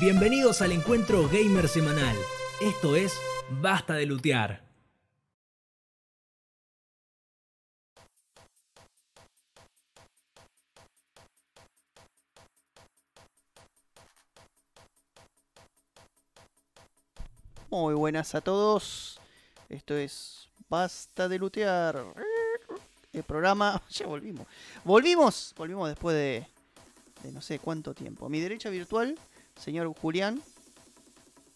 Bienvenidos al encuentro gamer semanal. Esto es Basta de Lutear. Muy buenas a todos. Esto es Basta de Lutear. El programa. Ya volvimos. Volvimos. Volvimos después de, de no sé cuánto tiempo. Mi derecha virtual, señor Julián.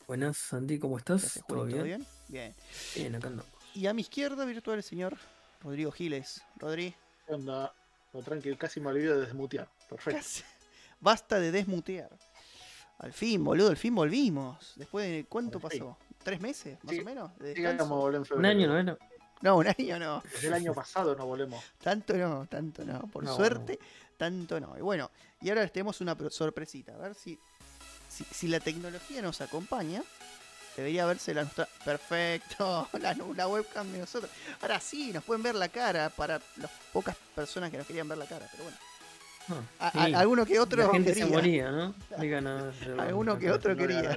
Buenas, Santi, ¿cómo ¿Qué estás? ¿Todo bien? bien? Bien. Bien, acá andamos. Y a mi izquierda virtual, el señor Rodrigo Giles. Rodri, ¿Qué onda? No, tranquilo, casi me olvido de desmutear. Perfecto. casi. Basta de desmutear. Al fin, boludo, al fin volvimos. Después de cuánto pasó? ¿Tres meses, más Sí, o menos? de Sí, Un año, ¿no era? No, un año no. Desde el año pasado no volvemos. Tanto no, tanto no. Por No, suerte, tanto no. Y bueno, y ahora les tenemos una sorpresita. A ver si, si, si la tecnología nos acompaña. Debería verse la nuestra. Perfecto, la, la webcam de nosotros. Ahora sí, nos pueden ver la cara para las pocas personas que nos querían ver la cara. Pero bueno, Ah, a- a- sí. alguno que otro La gente quería. se moría, ¿no? Digan, Alguno que otro No quería.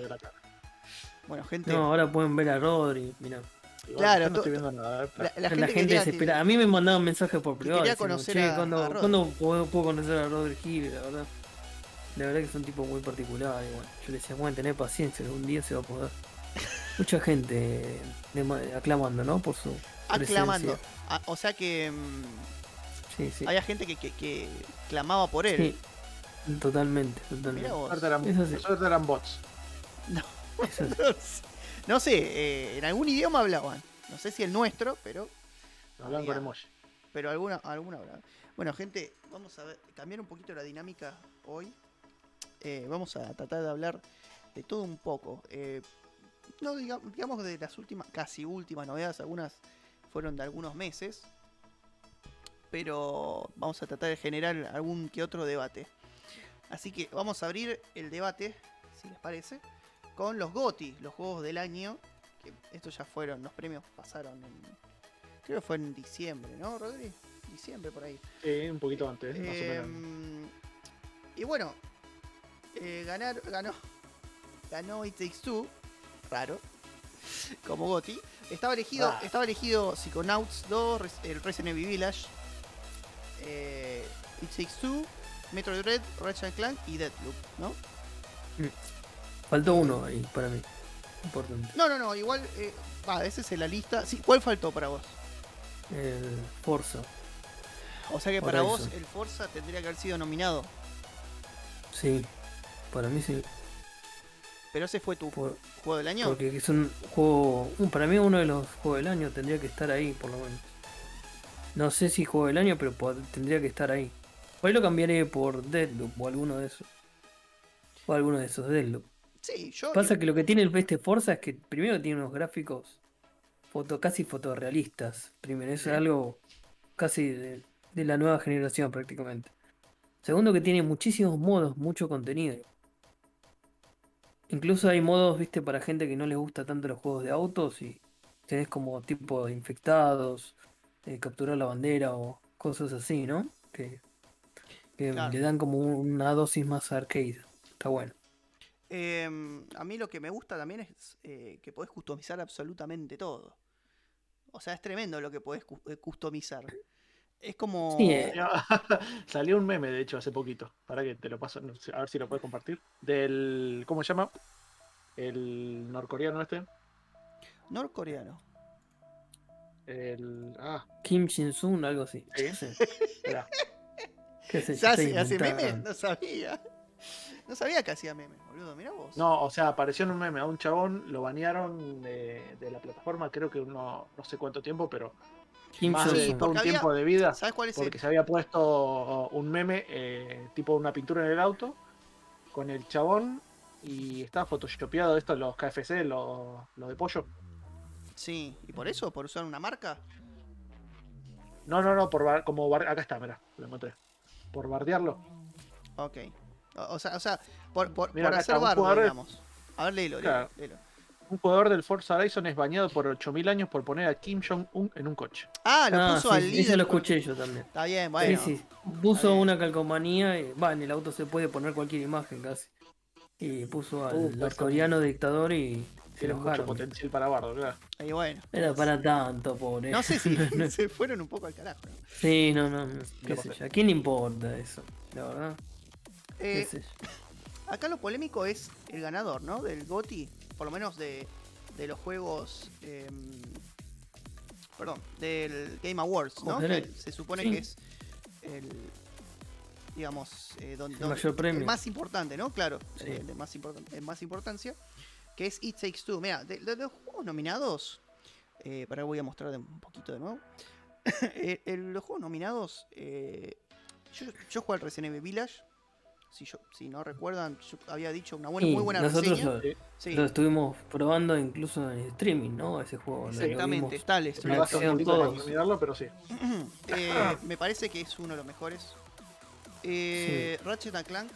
Bueno, gente, No, ahora pueden ver a Rodri, mira. Igual, Claro, no to- estoy viendo nada. la, la La, gente, gente quería que- desespera. A mí me mandaban mensajes por privado. quería diciendo, conocer "Che, a- ¿cuándo, a Rodri". ¿cuándo puedo, puedo conocer a Rodri Gil? La verdad. La verdad que es un tipo muy particular. Y bueno, yo le decía, bueno, tener paciencia, algún día se va a poder. Mucha gente aclamando, ¿no? Por su. aclamando. presencia. Ah, o sea que mm, Sí, sí. había gente que, que- que clamaba por él. Sí, totalmente, totalmente. vos. Suerte eran, Eso eran bots. Eso sí. No sé, no sé, eh, en algún idioma hablaban. No sé si el nuestro, pero Hablan con emoji. pero alguna alguna hablaban. Bueno, gente, vamos a ver, cambiar un poquito la dinámica hoy. Eh, vamos a tratar de hablar de todo un poco. Eh, no diga- digamos de las últimas, casi últimas novedades, algunas fueron de algunos meses. Pero vamos a tratar de generar algún que otro debate. Así que vamos a abrir el debate, si les parece, con los GOTI, los juegos del año. Que estos ya fueron, los premios pasaron en. Creo que fue en diciembre, ¿no, Rodri? Diciembre por ahí. Sí, un poquito antes, más o menos. Em, y bueno, eh, ganar, ganó. Ganó It Takes Two, raro, como Goti. Estaba elegido, Ah. estaba elegido Psychonauts 2, Res- el Resident Evil Village, eh, It Takes Two, Metroid Dread, Ratchet Clank y Deathloop, ¿no? Faltó uno ahí para mí. Importante. No, no, no, igual, eh, ah, ese es en la lista. Sí, ¿cuál faltó para vos? El Forza. O sea que para vos el Forza tendría que haber sido nominado, Sí. Para mí sí. pero ese fue tu Por- juego del año. porque es un juego. para mí uno de los juegos del año tendría que estar ahí, por lo menos. No sé si juego del año, pero tendría que estar ahí. Hoy lo cambiaré por Deadloop o alguno de esos. O alguno de esos Deadloop. Sí, yo. Pasa que lo que tiene el este Forza es que primero tiene unos gráficos foto, casi fotorrealistas. Primero, eso es algo casi de, de la nueva generación prácticamente. Segundo que tiene muchísimos modos, mucho contenido. Incluso hay modos, viste, para gente que no les gusta tanto los juegos de autos y tenés como tipo infectados, eh, capturar la bandera o cosas así, ¿no? Que, que Claro. le dan como una dosis más arcade. Está bueno. Em, a mí lo que me gusta también es eh, que podés customizar absolutamente todo. O sea, es tremendo lo que podés cu- eh, customizar. Es como. Sí, eh, Salió un meme, de hecho, hace poquito. Para que te lo paso, a ver si lo puedes compartir. Del. ¿Cómo se llama? El norcoreano este. Norcoreano. El. Ah, Kim Jin-sung, algo así. Sí. Espera. ¿Qué? ¿Se hace, hace inventando. No sabía. No sabía que hacía memes, boludo. Mirá vos. No, o sea, apareció en un meme. A un chabón lo banearon de, de la plataforma, creo que uno, no sé cuánto tiempo, pero Kim más de Sí, Jong-un. todo un había- tiempo de vida. ¿Sabes cuál es el- Porque se había puesto un meme, eh, tipo una pintura en el auto, con el chabón y estaba photoshopeado esto, los KFC, los, los de pollo. Sí, ¿y por eso? ¿Por usar una marca? No, no, no, por bar- como bar- acá está, mirá, lo encontré. Por bardearlo. Ok. O, o sea, o sea, por, por, Mira, por hacer está, bardo, digamos. A ver, léelo, léelo, Claro. léelo. Un jugador del Forza Horizon es bañado por 8000 años por poner a Kim Jong-un en un coche. Ah, lo Ah, puso sí, al sí, líder. eso lo escuché yo también. Está bien, bueno. sí, sí. Puso una calcomanía y va, en el auto se puede poner cualquier imagen casi. Y puso al Uh, pasa coreano dictador y se Tiene mucho enojaron. potencial para Bardo, claro. Y bueno. Era para tanto, pobre. No sé si se fueron un poco al carajo. ¿no? Sí, no, no, no, ¿Qué qué sé yo. ¿A quién le importa eso? La verdad. Qué Eh, sé yo. acá lo polémico es el ganador, ¿no? Del GOTI, por lo menos de, de los juegos. em, perdón, del Game Awards, ¿no? Que se supone sí. que es el. Digamos, eh, donde, El mayor premio. el más importante, ¿no? Claro, Sí. el de más, importan- el más importancia, que es It Takes Two. Mira, de, de los juegos nominados, eh, para voy a mostrar un poquito de nuevo. Eh, el- los juegos nominados, eh, yo, yo jugué al Resident Evil Village. Si, yo, si no recuerdan, yo había dicho una buena, muy buena nosotros reseña. lo, Sí. Sí, lo estuvimos probando incluso en streaming, ¿no? Ese juego. exactamente, vimos. tal. Me es Una una- basta un acción poquito para todos. mirarlo, pero sí. Eh, me parece que es uno de los mejores. Eh, Ratchet and Clank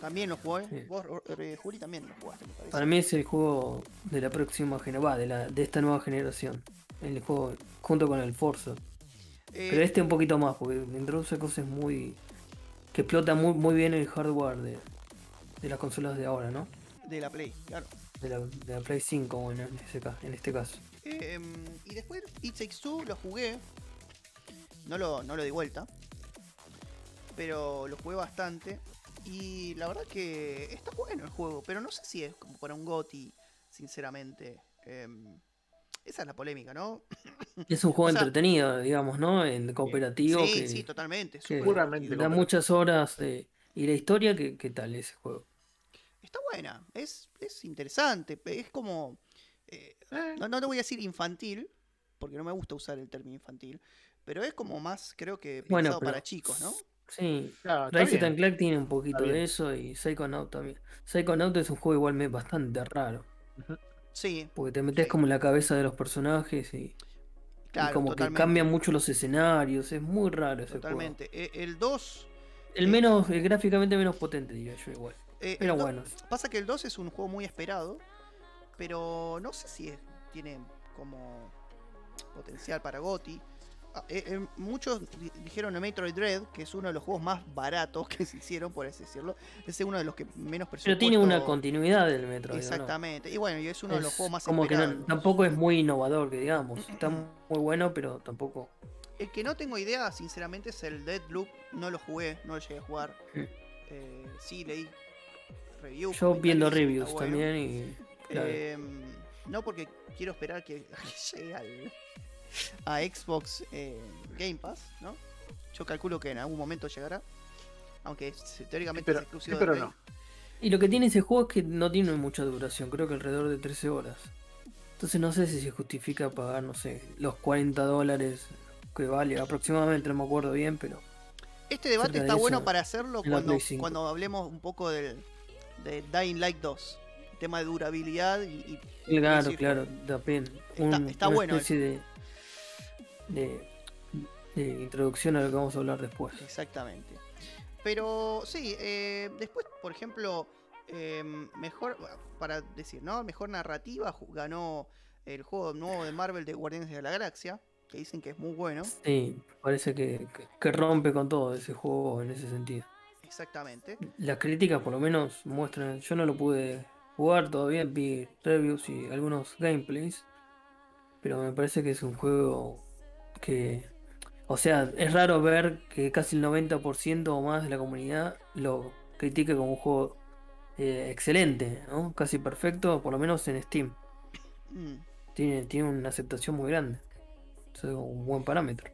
también lo jugué. Sí. Vos, eh, Juli, también lo jugaste, me parece. Para mí es el juego de la próxima generación, de, la, de esta nueva generación. El juego junto con el Forza. Eh, Pero este un poquito más, porque introduce cosas muy. Que explota muy, muy bien el hardware de, de las consolas de ahora, ¿no? De la Play, claro. De la, de la Play 5, bueno, en, ese ca- en este caso. Eh, y después It Takes Two lo jugué. No lo, no lo di vuelta. Pero lo jugué bastante. Y la verdad que está bueno el juego. Pero no sé si es como para un GOTI, sinceramente. Em, esa es la polémica, ¿no? Es un juego O sea- entretenido, digamos, ¿no? En cooperativo. sí, que, sí, totalmente. que súper Puramente da muchas horas. de- ¿Y la historia qué, qué tal ese juego? Está buena. Es, es interesante. Es como... eh, Eh, no, no te voy a decir infantil. Porque no me gusta usar el término infantil. Pero es como más, creo que pensado Bueno, pero- para chicos, ¿no? Sí, claro, Ratchet bien. and Clank tiene un poquito de eso y Psychonaut también. Psychonaut es un juego igualmente bastante raro, Sí, porque te metes Sí. como en la cabeza de los personajes y, como que cambian mucho los escenarios, es muy raro ese Totalmente. Eh, El 2. juego. El menos, el gráficamente menos potente diría yo igual. eh, Pero bueno, Pasa que el 2 es un juego muy esperado. Pero no sé si es- tiene como potencial para GOTI. Eh, eh, muchos di- dijeron en Metroid Dread, que es uno de los juegos más baratos que se hicieron, por así decirlo. Es uno de los que menos presupuesto. pero tiene una continuidad del Metro. Exactamente. Y bueno, y es uno de los juegos más como que no- tampoco es muy innovador, que digamos. Está muy bueno, pero tampoco. El que no tengo idea, sinceramente, es el Deadloop. No lo jugué, no lo llegué a jugar. Mm. Eh, sí, leí reviews. Yo viendo reviews bueno. también y. claro. No porque quiero esperar que, que llegue al- a Xbox eh, Game Pass, ¿no? Yo calculo que en algún momento llegará. Aunque teóricamente pero- es exclusivo sí, pero de no. Y lo que tiene ese juego es que no tiene mucha duración, creo que alrededor de 13 horas. Entonces no sé si se justifica pagar, no sé, los 40 dólares que vale aproximadamente, no me acuerdo bien, pero Este debate de está bueno para hacerlo cuando, Play 5. cuando hablemos un poco del, de Dying Light 2. Tema de durabilidad y, y claro, decir, claro, también Está- un- está una bueno especie de, de, de introducción a lo que vamos a hablar después. Exactamente. Pero sí, eh, después, por ejemplo, eh, mejor, para decir, ¿no? Mejor narrativa ganó el juego nuevo de Marvel de Guardianes de la Galaxia, que dicen que es muy bueno. Sí, parece que- que rompe con todo ese juego en ese sentido. Exactamente. Las críticas por lo menos muestran, yo no lo pude jugar todavía, vi reviews y algunos gameplays, pero me parece que es un juego que, o sea, es raro ver que casi el 90% o más de la comunidad lo critique como un juego eh, excelente, ¿no? Casi perfecto, por lo menos en Steam. Mm. Tiene, tiene una aceptación muy grande. Eso es un buen parámetro.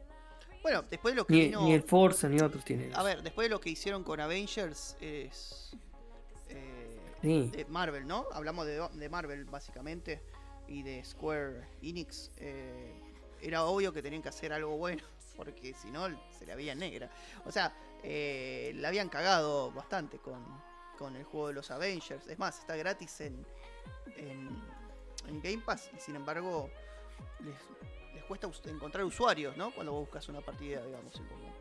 Bueno, después de lo que Ni, vino- ni el Forza ni otros tienen. A ver, después de lo que hicieron con Avengers es. eh, Sí. de Marvel, ¿no? Hablamos de, de Marvel básicamente y de Square Enix. eh, era obvio que tenían que hacer algo bueno porque si no se la veía negra. O sea, eh, la habían cagado bastante con, con el juego de los Avengers. Es más, está gratis en, en, en Game Pass y sin embargo les, les cuesta us- encontrar usuarios, ¿no? Cuando vos buscas una partida, digamos, en común.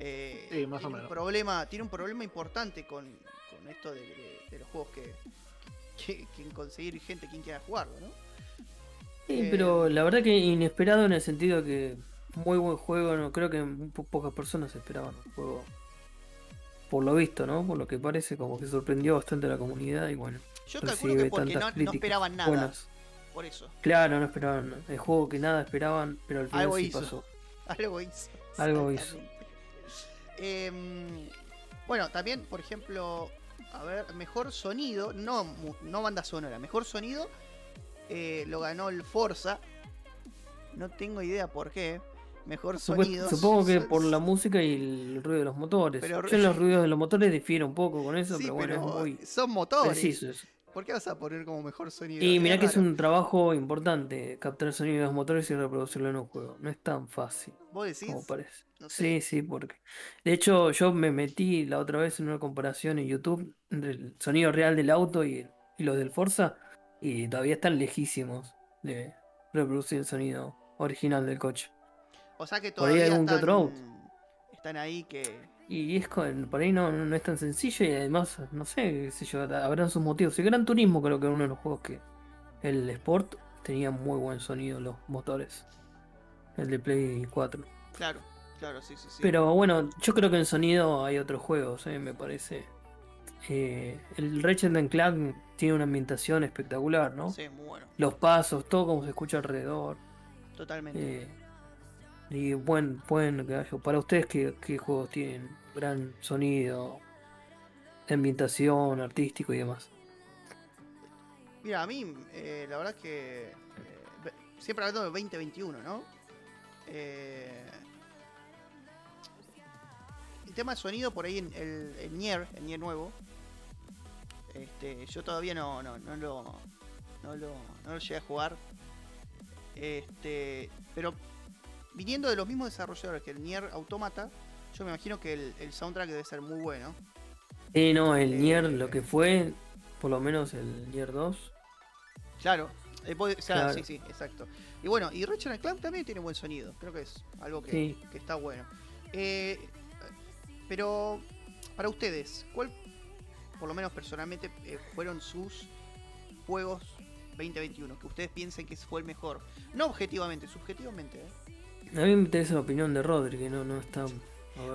Eh, Sí, más o un menos. Problema, tiene un problema importante con, con esto de, de- de los juegos que, que, que conseguir gente quien quiera jugarlo, ¿no? Sí, Eh, pero la verdad que inesperado en el sentido que muy buen juego, no creo que po- pocas personas esperaban un juego por lo visto, ¿no? Por lo que parece, como que sorprendió bastante a la comunidad y bueno, Yo calculo que porque no, esperaban nada. buenas. Por eso. Claro, no esperaban. El juego que nada esperaban, pero al final Algo sí hizo. pasó. Algo hizo. Algo hizo. Em, bueno, también, por ejemplo, a ver, mejor sonido, no, no banda sonora, mejor sonido eh, lo ganó el Forza. No tengo idea por qué. Mejor sonido. Supongo que por la música y el ruido de los motores. Pero- Yo los ruidos de los motores difiero un poco con eso, Sí, pero bueno, pero es muy son motores. preciso eso. ¿Por qué vas a poner como mejor sonido? Y mirá que es un trabajo importante captar el sonido de los motores y reproducirlo en un juego. No es tan fácil ¿Vos decís? como parece. No sé. Sí, sí, porque. De hecho, yo me metí la otra vez en una comparación en YouTube entre el sonido real del auto y, y los del Forza, y todavía están lejísimos de reproducir el sonido original del coche. O sea que todavía algún que están, otro están ahí que. Y es con, por ahí no, no es tan sencillo y además, no sé, qué sé yo, habrán sus motivos. El Gran Turismo creo que era uno de los juegos que el Sport tenía muy buen sonido los motores. El de Play 4. Claro, claro, sí, sí, sí. Pero bueno, yo creo que en sonido hay otros juegos, eh, me parece. Eh, el Ratchet and Clank tiene una ambientación espectacular, ¿no? Sí, muy bueno. Los pasos, todo como se escucha alrededor. Totalmente. eh, y buen, buen. Para ustedes, ¿qué, qué juegos tienen gran sonido, ambientación, artístico y demás? Mira, a mí, eh, la verdad es que. eh, siempre hablando del 2021, ¿no? Eh, el tema de sonido, por ahí en el, el Nier, el Nier nuevo. Este, yo todavía no, no, no lo. No lo, no lo llegué a jugar. Este. Pero viniendo de los mismos desarrolladores que el Nier Automata, yo me imagino que el, el soundtrack debe ser muy bueno. Sí, no, el Eh, Nier, lo que fue, por lo menos el Nier 2. Claro. eh, puede- o sea, Claro. sí, sí, exacto. Y bueno, y Ratchet Clank también tiene buen sonido. Creo que es algo que, Sí. que está bueno. Eh, pero, para ustedes, ¿cuál, por lo menos personalmente, eh, fueron sus juegos 2021? Que ustedes piensen que fue el mejor. No objetivamente, subjetivamente. ¿eh? A mí me interesa la opinión de Rodri, que no, no está.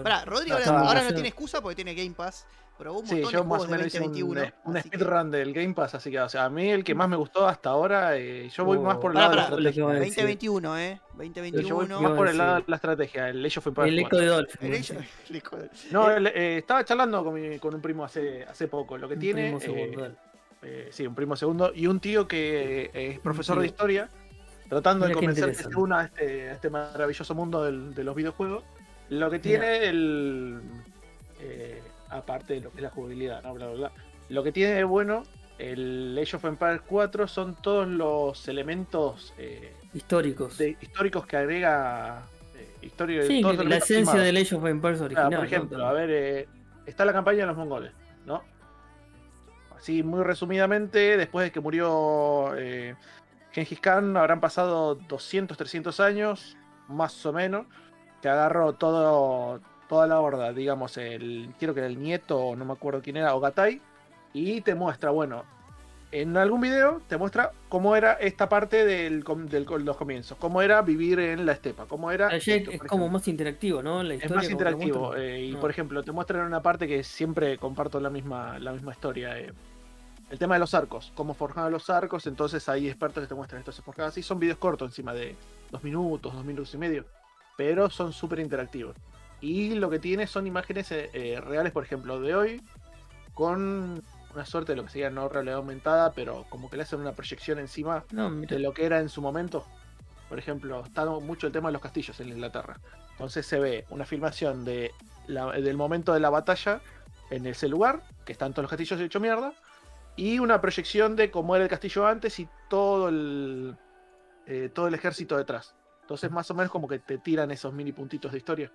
Pará, Rodri Ah, ahora, no tiene excusa porque tiene Game Pass. Probó un Sí, montón yo de más juegos o de menos hice un, 2021. un así que- speedrun del Game Pass, así que, o sea, a mí el que más me gustó hasta ahora, eh, yo voy Oh, más por el lado de la estrategia. Lo que va a decir. 2021, ¿eh? Yo voy 2021. más por el lado de la estrategia, el Age of Empires El 4. eco de. El de- No, el- eh, estaba charlando con, mi- con un primo hace, hace poco. Lo que Un tiene. primo eh, segundo, eh, sí, un primo segundo. Y un tío que eh, es profesor de historia. Tratando de Mira convencer que se una a este, a este maravilloso mundo del- de los videojuegos. Lo que tiene el. eh, aparte de lo que es la jugabilidad, ¿no? Bla, bla, bla. Lo que tiene de bueno. El Age of Empires 4 son todos los elementos eh, Históricos. de- históricos que agrega. eh, historia, sí, todos que los la esencia filmados. del Age of Empires original. por ¿no? ejemplo, a ver, eh, está la campaña de los mongoles, ¿no? Así, muy resumidamente, después de que murió eh, Gengis Khan, habrán pasado 200, 300 años, más o menos, que agarró todo, toda la horda, digamos, el, quiero que era el nieto, no me acuerdo quién era, Ogatay, y te muestra, bueno, en algún video te muestra cómo era esta parte del- los comienzos, cómo era vivir en la estepa, cómo era... Ayer esto, es como ejemplo. más interactivo, ¿no? La Es historia más como te interactivo. eh, y No. por ejemplo, te muestran una parte que siempre comparto la misma, la misma historia. eh, el tema de los arcos, cómo forjaban los arcos, entonces hay expertos que te muestran esto se forjaba así. Son videos cortos, encima de dos minutos, dos minutos y medio, pero son súper interactivos. Y lo que tiene son imágenes eh, eh, reales, por ejemplo, de hoy, con una suerte de lo que sería no realidad aumentada, pero como que le hacen una proyección encima No, de lo que era en su momento. Por ejemplo, está mucho el tema de los castillos en Inglaterra. Entonces se ve una filmación de la- del momento de la batalla en ese lugar, que están todos los castillos hechos mierda, y una proyección de cómo era el castillo antes y todo el, eh, todo el ejército detrás. Entonces más o menos como que te tiran esos mini puntitos de historia.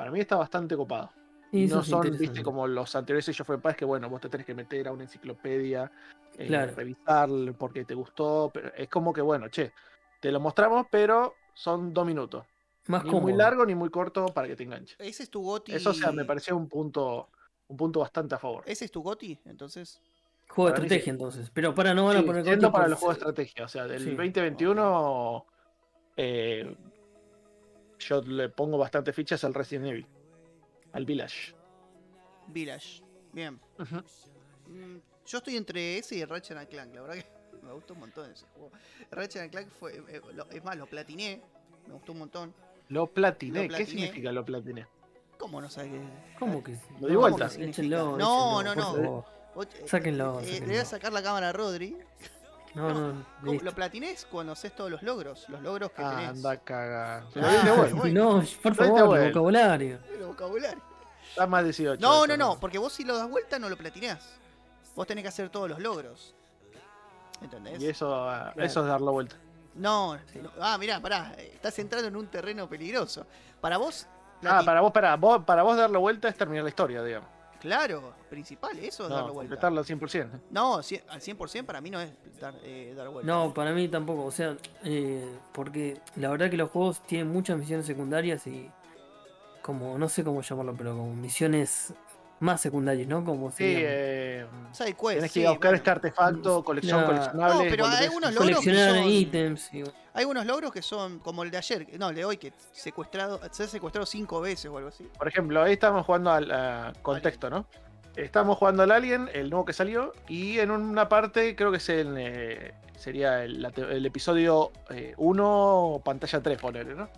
Para mí está bastante copado. No son, viste, como los anteriores Age of Empires que bueno, vos te tenés que meter a una enciclopedia, eh, Claro. revisar porque te gustó, pero es como que bueno, che, te lo mostramos, pero son dos minutos. Más ni cómodo. muy largo ni muy corto para que te enganche. Ese es tu goti. Eso, o sea, me pareció un punto, un punto bastante a favor. Ese es tu goti, entonces. Juego de para estrategia, sí. entonces. Pero para no van a Sí, poner Goti para los juegos de estrategia, o sea, del Sí. 2021 eh, yo le pongo bastante fichas al Resident Evil, al Village. Village. Bien. Mm, Yo estoy entre ese y Ratchet and Clank, la verdad que me gustó un montón ese juego. Ratchet and Clank fue, eh, lo- es más, lo platiné, me gustó un montón. Lo platiné. Lo ¿Qué significa lo platiné? ¿Cómo no sabes qué? ¿Cómo que? Lo di No, vuelta. Échenlo, No, échenlo, no, no. Vos, eh, Sáquenlo, eh, sáquenlo. le voy a sacar la cámara a Rodri. No, no, ¿Cómo- listo. Lo platiné es cuando haces todos los logros, los logros que Ah, tenés. anda caga. Ah. No, por favor, el vocabulario. El vocabulario. Está más 18. No, no, no, porque vos si lo das vuelta no lo platinás. Vos tenés que hacer todos los logros. ¿Entendés? Y eso, ah, Claro. eso es darlo vuelta. No, no. ah, mirá, pará, estás entrando en un terreno peligroso. Para vos, Ah, para vos, para vos, para vos darlo vuelta es terminar la historia, digamos. Claro, principal, eso es No, darlo vuelta. completarlo al 100%. No, ci- al 100% para mí no es dar, eh, dar vuelta. No, para mí tampoco. O sea, eh, porque la verdad que los juegos tienen muchas misiones secundarias y. Como, no sé cómo llamarlo, pero como misiones más secundarias, ¿no? Como Sí, eh, Side quest, tenés que sí, ir a buscar bueno. este artefacto, colección Claro. coleccionable. No, pero hay algunos logros que son- ítems. y- Hay unos logros que son como el de ayer, no, el de hoy, que secuestrado, se ha secuestrado cinco veces o algo así. Por ejemplo, ahí estamos jugando al a contexto, ¿no? Estamos jugando al Alien, el nuevo que salió, y en una parte, creo que es el, eh, sería el, episodio 1, pantalla 3, ponele, ¿no?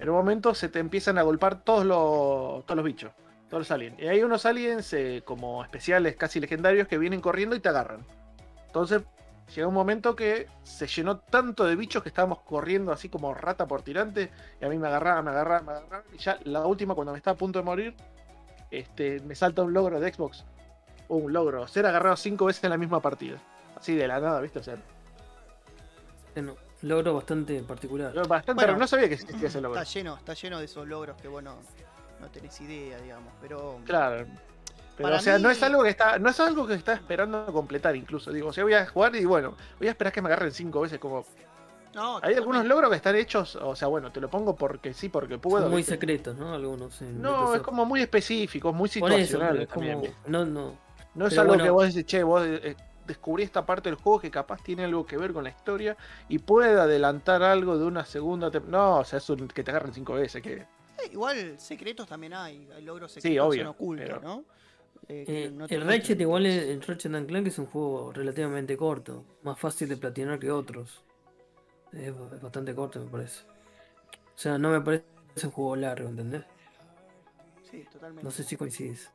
En un momento se te empiezan a golpar todos los, todos los bichos, todos los aliens. Y hay unos aliens eh, como especiales, casi legendarios, que vienen corriendo y te agarran. Entonces, llega un momento que se llenó tanto de bichos que estábamos corriendo así como rata por tirante, y a mí me agarraban, me agarraban, me agarraban, y ya la última, cuando me estaba a punto de morir, este, me salta un logro de Xbox. Un logro, ser agarrado cinco veces en la misma partida. Así de la nada, ¿viste? O sea, Bueno, logro bastante particular. bastante Bueno. No sabía que existía ese logro. Está lleno, está lleno de esos logros que vos no, tenés idea, digamos. Pero Claro. Pero, Para o sea, no es algo que está, no es algo que está esperando completar incluso. Digo, o sea, voy a jugar y bueno, voy a esperar que me agarren cinco veces como. no, Hay algunos logros que están hechos, o sea, bueno, te lo pongo porque sí, porque puedo. Son muy ¿viste? secretos, ¿no? Algunos. en No, es como muy específico, muy eso, situacional es como. No, no. No es Pero algo bueno. que vos decís, che, vos eh, descubrí esta parte del juego que capaz tiene algo que ver con la historia y puede adelantar algo de una segunda No, o sea, es un- que te agarren cinco veces. Que... Igual secretos también hay, hay logros Sí, secretos obvio, son ocultos, pero- ¿no? Eh, que Eh, no el. Ratchet igual es- el Ratchet and Clank es un juego relativamente corto, más fácil de platinar que otros. Es, es bastante corto me parece. O sea, no me parece un juego largo, ¿entendés? Sí, totalmente. No sé si coincides.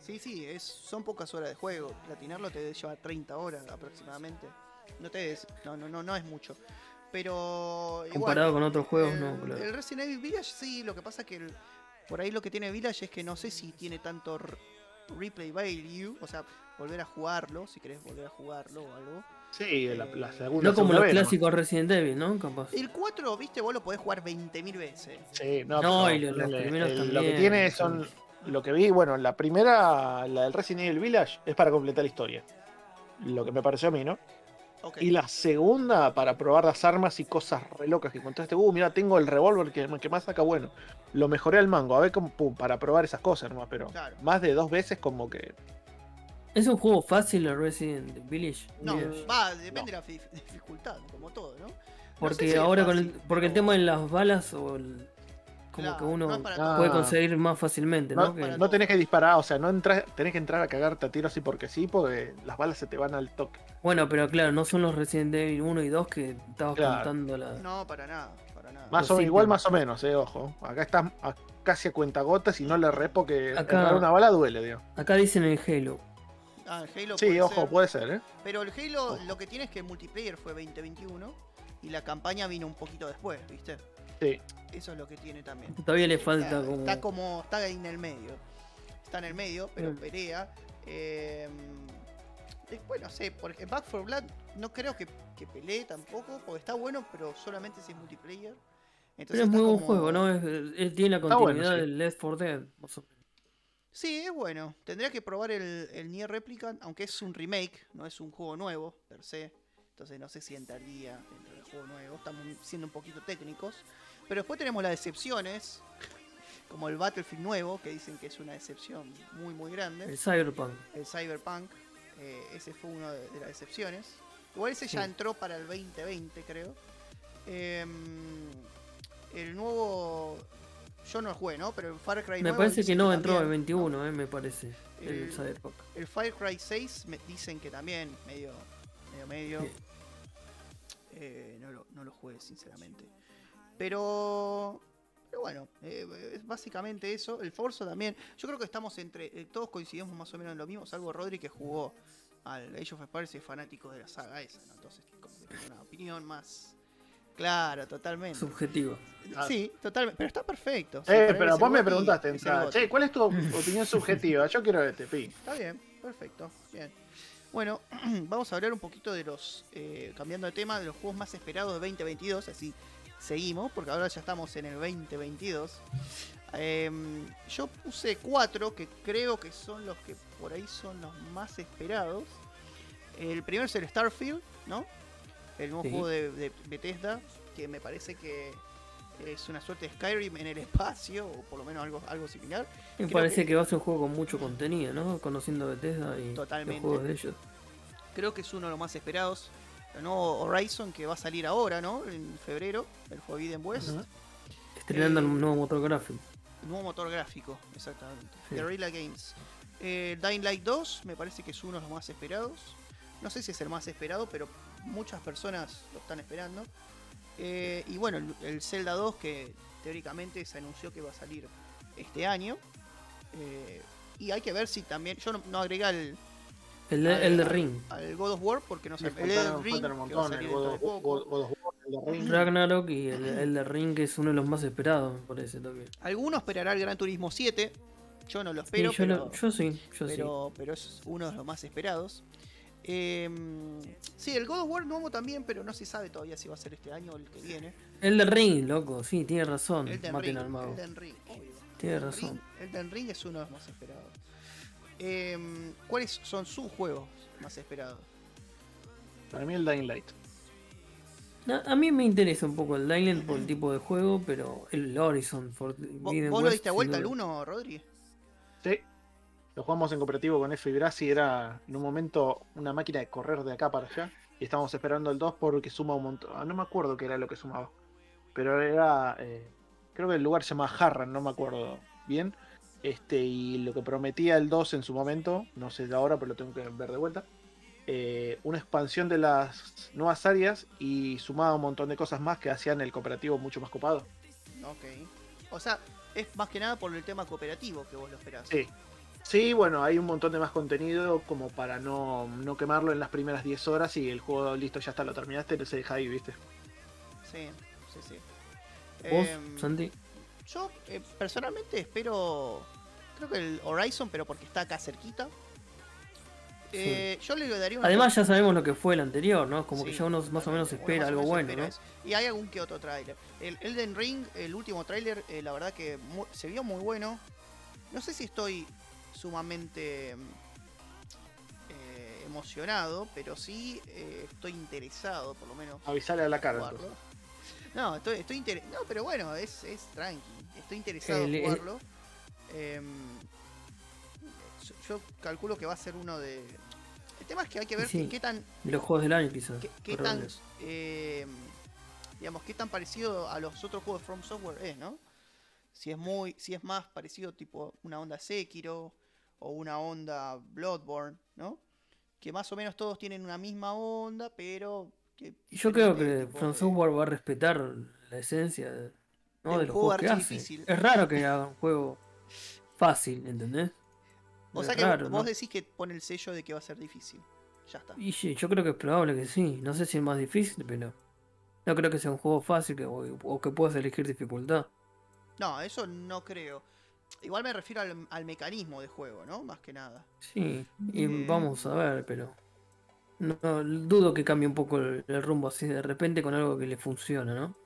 Sí, sí, es, son pocas horas de juego. Platinarlo te debe llevar 30 horas aproximadamente. No te des- no, no, no, no es mucho. Pero igual, Comparado con otros juegos, el, no. claro. el Resident Evil Village sí, lo que pasa es que el- por ahí lo que tiene Village es que no sé si tiene tanto replay value, o sea, volver a jugarlo, si querés volver a jugarlo o algo. Sí, la, Eh, la segunda. No como los clásicos Resident Evil, ¿no? Capaz. El 4, viste, vos lo podés jugar 20.000 veces. Sí, no, No, pero y los- primeros el- Lo que también, tiene son- son. Lo que vi, bueno, la primera, la del Resident Evil Village, es para completar la historia. Lo que me pareció a mí, ¿no? Y la segunda, para probar las armas y cosas re locas que encontraste. Uh, mira, tengo el revólver que, que más saca bueno. Lo mejoré al mango, a ver cómo, pum, para probar esas cosas nomás, pero Claro. más de dos veces como que. ¿Es un juego fácil el Resident Village? No, Village? va, depende de la fi- dificultad, como todo, ¿no? Porque sé si es ahora con el, porque el tema de las balas o el, como Claro, que uno no puede conseguir más fácilmente, ¿no? No, Que- no tenés que disparar, o sea, no entras, tenés que entrar a cagarte a tiro así porque sí, porque las balas se te van al toque. Bueno, pero claro, no son los Resident Evil 1 y 2 que estabas Claro. contando la... No, para nada, para nada. Más o, igual más o menos, eh, ojo. Acá estás a- casi a cuentagotas y no le re porque Acá- una bala duele, digo. Acá dicen el Halo. Ah, el Halo Sí, puede ojo, ser. puede ser, ¿eh? Pero el Halo Ojo. lo que tiene es que el multiplayer fue 2021 y la campaña vino un poquito después, ¿viste? Sí. Eso es lo que tiene también. Todavía le falta Está, como... está como. Está ahí en el medio. Está en el medio, pero Mm. pelea. Eh, después, no sé, porque Back 4 Blood no creo que, que pelee tampoco, porque está bueno, pero solamente si es multiplayer. Pero Entonces es muy buen como- juego, ¿no? Es, es- tiene la bueno, continuidad sí. del Left 4 Dead. Sí, es bueno. Tendría que probar el, el Nier Replicant, aunque es un remake, no es un juego nuevo, per se. Entonces no sé si entraría juego nuevo. Estamos siendo un poquito técnicos. Pero después tenemos las decepciones, como el Battlefield nuevo, que dicen que es una decepción muy, muy grande. El Cyberpunk. El Cyberpunk, eh, ese fue uno de, de las excepciones. Igual ese ya entró para el 2020, creo. Em, el nuevo yo no jugué, ¿no? Pero el Far Cry Me 9 parece que no entró el también, 21, eh, me parece. El El- Cyberpunk. El Far Cry 6 me dicen que también medio medio medio. Sí. Eh, no, lo, no lo jugué, sinceramente. Pero. Pero bueno, eh, es básicamente eso. El Forza también. Yo creo que estamos entre. eh, todos coincidimos más o menos en lo mismo, salvo Rodri que jugó al Age of Empires y es fanático de la saga esa, ¿no? Entonces, como una opinión más. Claro, totalmente. Subjetivo. Ah. Sí, totalmente. Pero está perfecto. Sí, Eh, pero vos me preguntaste, entrada, che, ¿cuál es tu opinión subjetiva? Yo quiero este, pi. Está bien, perfecto. Bien. Bueno, vamos a hablar un poquito de los, eh, cambiando de tema, de los juegos más esperados de 2022, así seguimos, porque ahora ya estamos en el 2022. Em, yo puse cuatro que creo que son los que por ahí son los más esperados. El primero es el Starfield, ¿no? El nuevo Sí. juego de, de Bethesda, que me parece que es una suerte de Skyrim en el espacio, o por lo menos algo, algo similar. Me Creo parece que- que... va a ser un juego con mucho contenido, ¿no? Conociendo Bethesda y Totalmente. los juegos de ellos. creo que es uno de los más esperados. El nuevo Horizon que va a salir ahora, ¿no? En febrero, el Forbidden West. Ujú. Estrenando Eh, el nuevo motor gráfico. Nuevo motor gráfico, exactamente. Sí. Guerrilla Games. Eh, Dying Light 2 me parece que es uno de los más esperados. No sé si es el más esperado, pero muchas personas lo están esperando. Eh, y bueno, el, el Zelda 2 que teóricamente se anunció que va a salir este año. Eh, y hay que ver si también... Yo no, no agregué al, El, al- el Ring. al God of War porque no sé. Sí, el Ring el el Ring. Ragnarok y el, el de Ring, que es uno de los más esperados, me parece también. Alguno esperará el Gran Turismo 7. Yo no lo Sí, espero, yo, pero, lo- yo sí, yo pero, pero es uno de los más esperados. Em, sí, el God of War nuevo también, pero no se sabe todavía si va a ser este año o el que viene. El de Ring, loco, sí, tiene razón. Elden Maten Ring, al mago. Elden Ring, obvio. Tiene razón. Ring- Elden Ring es uno de los más esperados. Em, ¿Cuáles son sus juegos más esperados? Para mí el Dying Light. A, a mí me interesa un poco el Dying por el tipo de juego, pero el Horizon ¿Vos, Forbidden vos lo diste vuelta al duda. 1, Rodri? Sí. Lo jugamos en cooperativo con F y Brasi. Era en un momento una máquina de correr de acá para allá. Y estábamos esperando el 2 porque suma un montón. ah, No me acuerdo qué era lo que sumaba. Pero era. eh, creo que el lugar se llama Harran, no me acuerdo bien. Este, y lo que prometía el 2 en su momento, no sé de ahora, pero lo tengo que ver de vuelta. eh, una expansión de las nuevas áreas y sumaba un montón de cosas más que hacían el cooperativo mucho más copado. Ok. O sea, es más que nada por el tema cooperativo que vos lo esperás. Sí. Sí, bueno, hay un montón de más contenido como para no, no quemarlo en las primeras 10 horas y el juego listo, ya está, lo terminaste, se deja ahí, ¿viste? Sí, sí, sí. ¿Vos, Em, Santi? Yo eh, personalmente espero, creo que el Horizon, pero porque está acá cerquita. Eh, Yo le daría una Además ya sabemos lo que fue el anterior, ¿no? Como que ya uno más o menos espera algo bueno, ¿no? eso. Y hay algún que otro tráiler. El Elden Ring, el último tráiler, eh, la verdad que mu- se vio muy bueno. No sé si estoy sumamente mm, eh, emocionado, pero sí eh, estoy interesado, por lo menos. Avisale a la cara. entonces. No, estoy, estoy inter- No, pero bueno, es, es tranqui. Estoy interesado El- en jugarlo. Em, yo- yo calculo que va a ser uno de. El tema es que hay que ver Sí. qué- tan De los juegos del año quizás. ¿Qué, qué tan, eh, digamos, qué tan parecido a los otros juegos de From Software es, ¿no? Si es muy, si es más parecido tipo una onda Sekiro o una onda Bloodborne, ¿no? Que más o menos todos tienen una misma onda, pero que yo creo que From Software va a respetar la esencia de, ¿no? De los juego juegos que hace. Es raro que haga un juego fácil, ¿entendés? O Es sea que raro, vos ¿no? decís que pone el sello de que va a ser difícil. Ya está. Y yo creo que es probable que sí. No sé si es más difícil, pero no creo que sea un juego fácil que, o, o que puedas elegir dificultad. No, eso no creo. Igual me refiero al, al mecanismo de juego, ¿no? Más que nada. Sí, y Eh. vamos a ver, pero no, dudo que cambie un poco el, el rumbo así de repente con algo que le funciona, ¿no?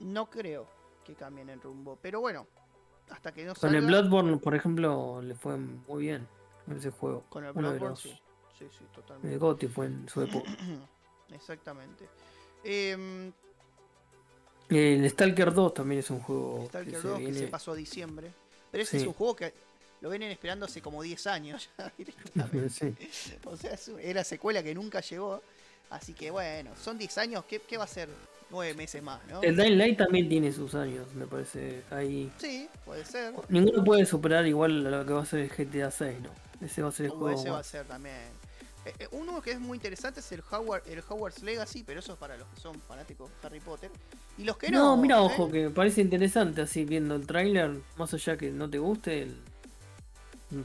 No creo que cambien el rumbo. Pero bueno, hasta que no Con salga... el Bloodborne, por ejemplo, le fue muy bien ese juego. Con el Bloodborne, los sí. Sí, sí, el totalmente. GOTY fue en su época. Exactamente. Em, El Stalker 2 también es un juego que Stalker se 2 que viene. se pasó a diciembre. Pero ese es un juego que lo vienen esperando hace como 10 años ya directamente. Sí. O sea, es era secuela que nunca llegó. Así que bueno, son 10 años. ¿Qué, qué va a ser? nueve meses más, ¿no? El Dying Light también tiene sus años, me parece. Ahí. Sí, puede ser. Ninguno puede superar igual a lo que va a ser el GTA 6, ¿no? Ese va a ser el juego. ese va a ser también. Eh, eh, uno que es muy interesante es el Howard, el Howard's Legacy, pero eso es para los que son fanáticos de Harry Potter. Y los que no. No, mira, ojo, que me parece interesante así viendo el tráiler, más allá que no te guste, el-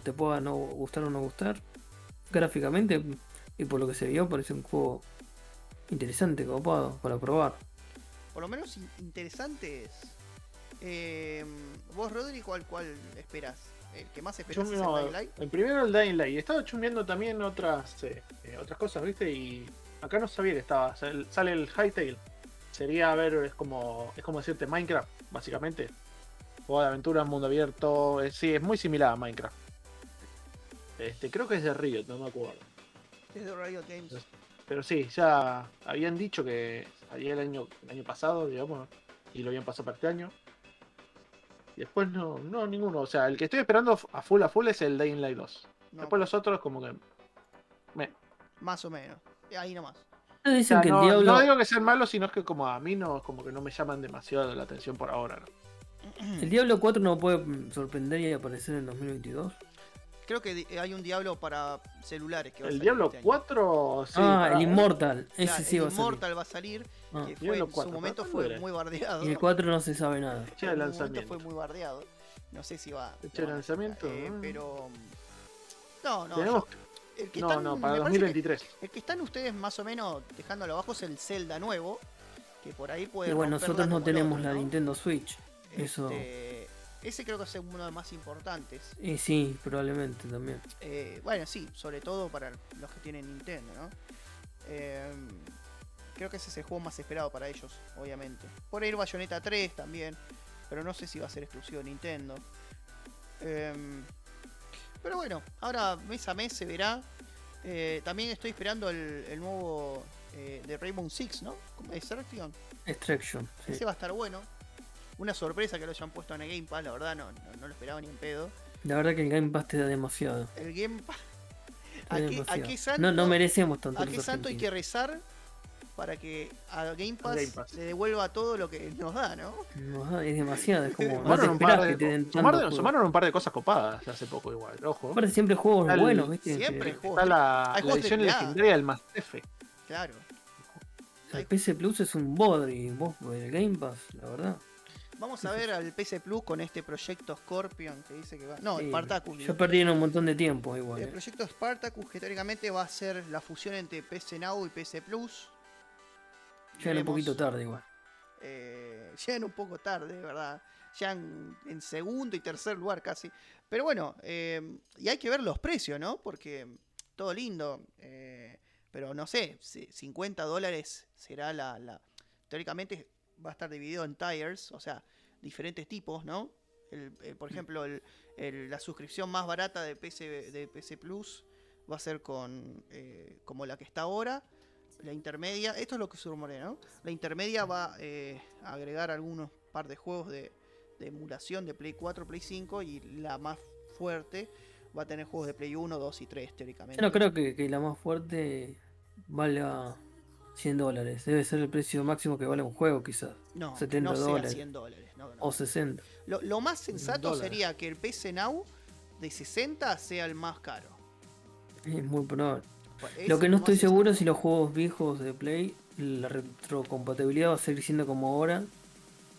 te pueda no gustar o no gustar. Gráficamente y por lo que se vio parece un juego interesante, copado, para probar. Por lo menos in- interesante es. Eh, vos, Rodri, ¿cuál, cuál esperás? ¿El que más esperás Yo es el Dying Light? el primero el Dying Light. Estaba chumbeando también otras eh, eh, otras cosas, ¿viste? Y acá no sabía que estaba. Sal- Sale el Hightail. Sería, a ver, es como es como decirte Minecraft, básicamente. Juego de aventura, mundo abierto. eh, sí, es muy similar a Minecraft. Este, creo que es de Riot, no me acuerdo. Es de Riot Games. Pero sí, ya habían dicho que salía el año, el año pasado, digamos, y lo habían pasado para este año. Después no, no, ninguno. O sea, el que estoy esperando a full a full es el Dying Light 2. No, Después los otros como que... me- Más o menos. Ahí nomás. O Dicen sea, que no, el Diablo. no digo que sean malos, sino que como a mí no, como que no me llaman demasiado la atención por ahora. ¿no? El Diablo 4 no puede sorprender y aparecer en 2022. Creo que di- hay un Diablo para celulares que va a El salir Diablo este año. 4... Sí, ah, el Immortal. Ese Claro, sí el va a salir. Immortal va a salir, Ah, que fue, Diablo en 4, su momento ¿para fue era? muy bardeado. Y el 4 no se sabe nada. Un momento lanzamiento. fue muy bardeado. No sé si va. Fecha de lanzamiento, eh, ah. pero. No, no. Tenemos... yo- el que No, están- no, para me parece que 2023. el que están ustedes más o menos dejándolo abajo es el Zelda nuevo. Que por ahí puede. Y bueno, nosotros no el tenemos otro, la ¿no? Nintendo Switch. Eso. Ese creo que es uno de los más importantes. Y sí, probablemente también. Eh, bueno, sí, sobre todo para los que tienen Nintendo, ¿no? Eh, creo que ese es el juego más esperado para ellos, obviamente. Por ahí Bayonetta 3 también, pero no sé si va a ser exclusivo de Nintendo. Eh, pero bueno, ahora mes a mes se verá. Eh, también estoy esperando el, el nuevo eh, de Rainbow Six, ¿no? ¿Cómo es? Extraction. Extraction. sí. Ese va a estar bueno. Una sorpresa que lo hayan puesto en el Game Pass, la verdad no, no, no lo esperaba ni en pedo. La verdad que el Game Pass te da demasiado. El Game Pass. ¿A qué, a demasiado. qué santo, no, no merecemos tanto. ¿A qué santo hay que rezar para que a Game Pass, Game Pass. le devuelva todo lo que nos da, ¿no? Nos da- es demasiado. Es como. No te Sumaron un, par que de, te den sumaron- sumaron un par de cosas copadas hace poco igual, ojo. Aparte siempre juegos Está el- buenos, ¿viste? Siempre Que- juegos. Está la, hay la edición legendaria del Mass Effect. Claro. El PC Plus es un bodri. Vos, el Game Pass, la verdad. Vamos a ver al PC Plus con este proyecto Scorpion que dice que va. No, Sí, Spartacus. Ya digo. perdieron un montón de tiempo igual. El eh. proyecto Spartacus que teóricamente va a ser la fusión entre PC Now y PC Plus. Llegan un poquito tarde igual. Eh, llegan un poco tarde, ¿verdad? Llegan en segundo y tercer lugar casi. Pero bueno, eh, y hay que ver los precios, ¿no? Porque todo lindo. pero no sé, si 50 dólares será la, la- Teóricamente va a estar dividido en tires, o sea, diferentes tipos, ¿no? El- el- por ejemplo, el- la suscripción más barata de PC, de PC Plus va a ser con eh, como la que está ahora. La intermedia, esto es lo que se rumorea, ¿no? La intermedia va eh, a agregar algunos par de juegos de, de emulación de Play 4, Play 5 y la más fuerte va a tener juegos de Play 1, 2 y 3 teóricamente. Yo no creo que, que la más fuerte valga 100 dólares. Debe ser el precio máximo que vale un juego quizás. no, 70 no sea dólares. 100 dólares. no, no. O 60. Lo, lo más sensato Dólares. sería que el PC Now de 60 sea el más caro. Es muy probable. Es Lo que no estoy seguro es si los juegos viejos de Play, la retrocompatibilidad va a seguir siendo como ahora,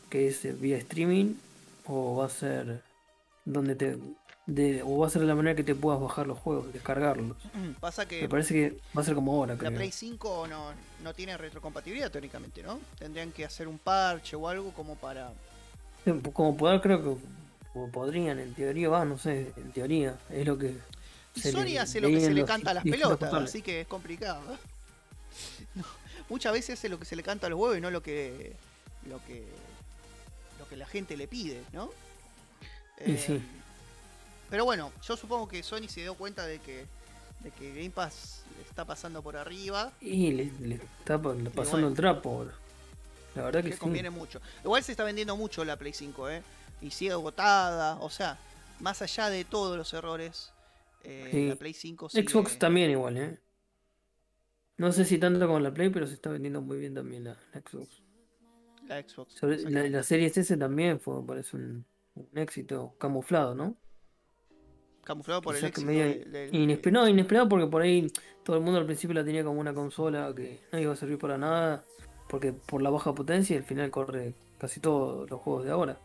que es vía streaming, o va a ser donde te de, o va a ser la manera que te puedas bajar los juegos, descargarlos. Pasa que Me parece que va a ser como ahora, la creo. Play 5 no, no tiene retrocompatibilidad teóricamente, ¿no? Tendrían que hacer un parche o algo como para... Como poder creo que po- podrían, en teoría, va, no sé, en teoría, es lo que Y Sony le hace lo que se le canta a las pelotas, así que es complicado. No, muchas veces hace lo que se le canta a los huevos y no lo que lo que lo que la gente le pide, ¿no? Y sí. Pero bueno, yo supongo que Sony se dio cuenta de que de que Game Pass le está pasando por arriba, Y le, le está pa- pasando bueno. el trapo ahora. La verdad que, que sí. conviene mucho. Igual se está vendiendo mucho la Play 5, ¿eh? Y sigue agotada, o sea, más allá de todos los errores, eh, Sí. la Play 5 sigue... Xbox también igual, ¿eh? No sé si tanto como la Play, pero se está vendiendo muy bien también la, la Xbox. La Xbox. Sobre- la, la serie S también fue, parece un, un éxito camuflado, ¿no? Camuflado por el éxito medio del- del- Inesper- no, inesperado porque por ahí todo el mundo al principio la tenía como una consola que no iba a servir para nada, porque por la baja potencia al final corre casi todos los juegos de ahora,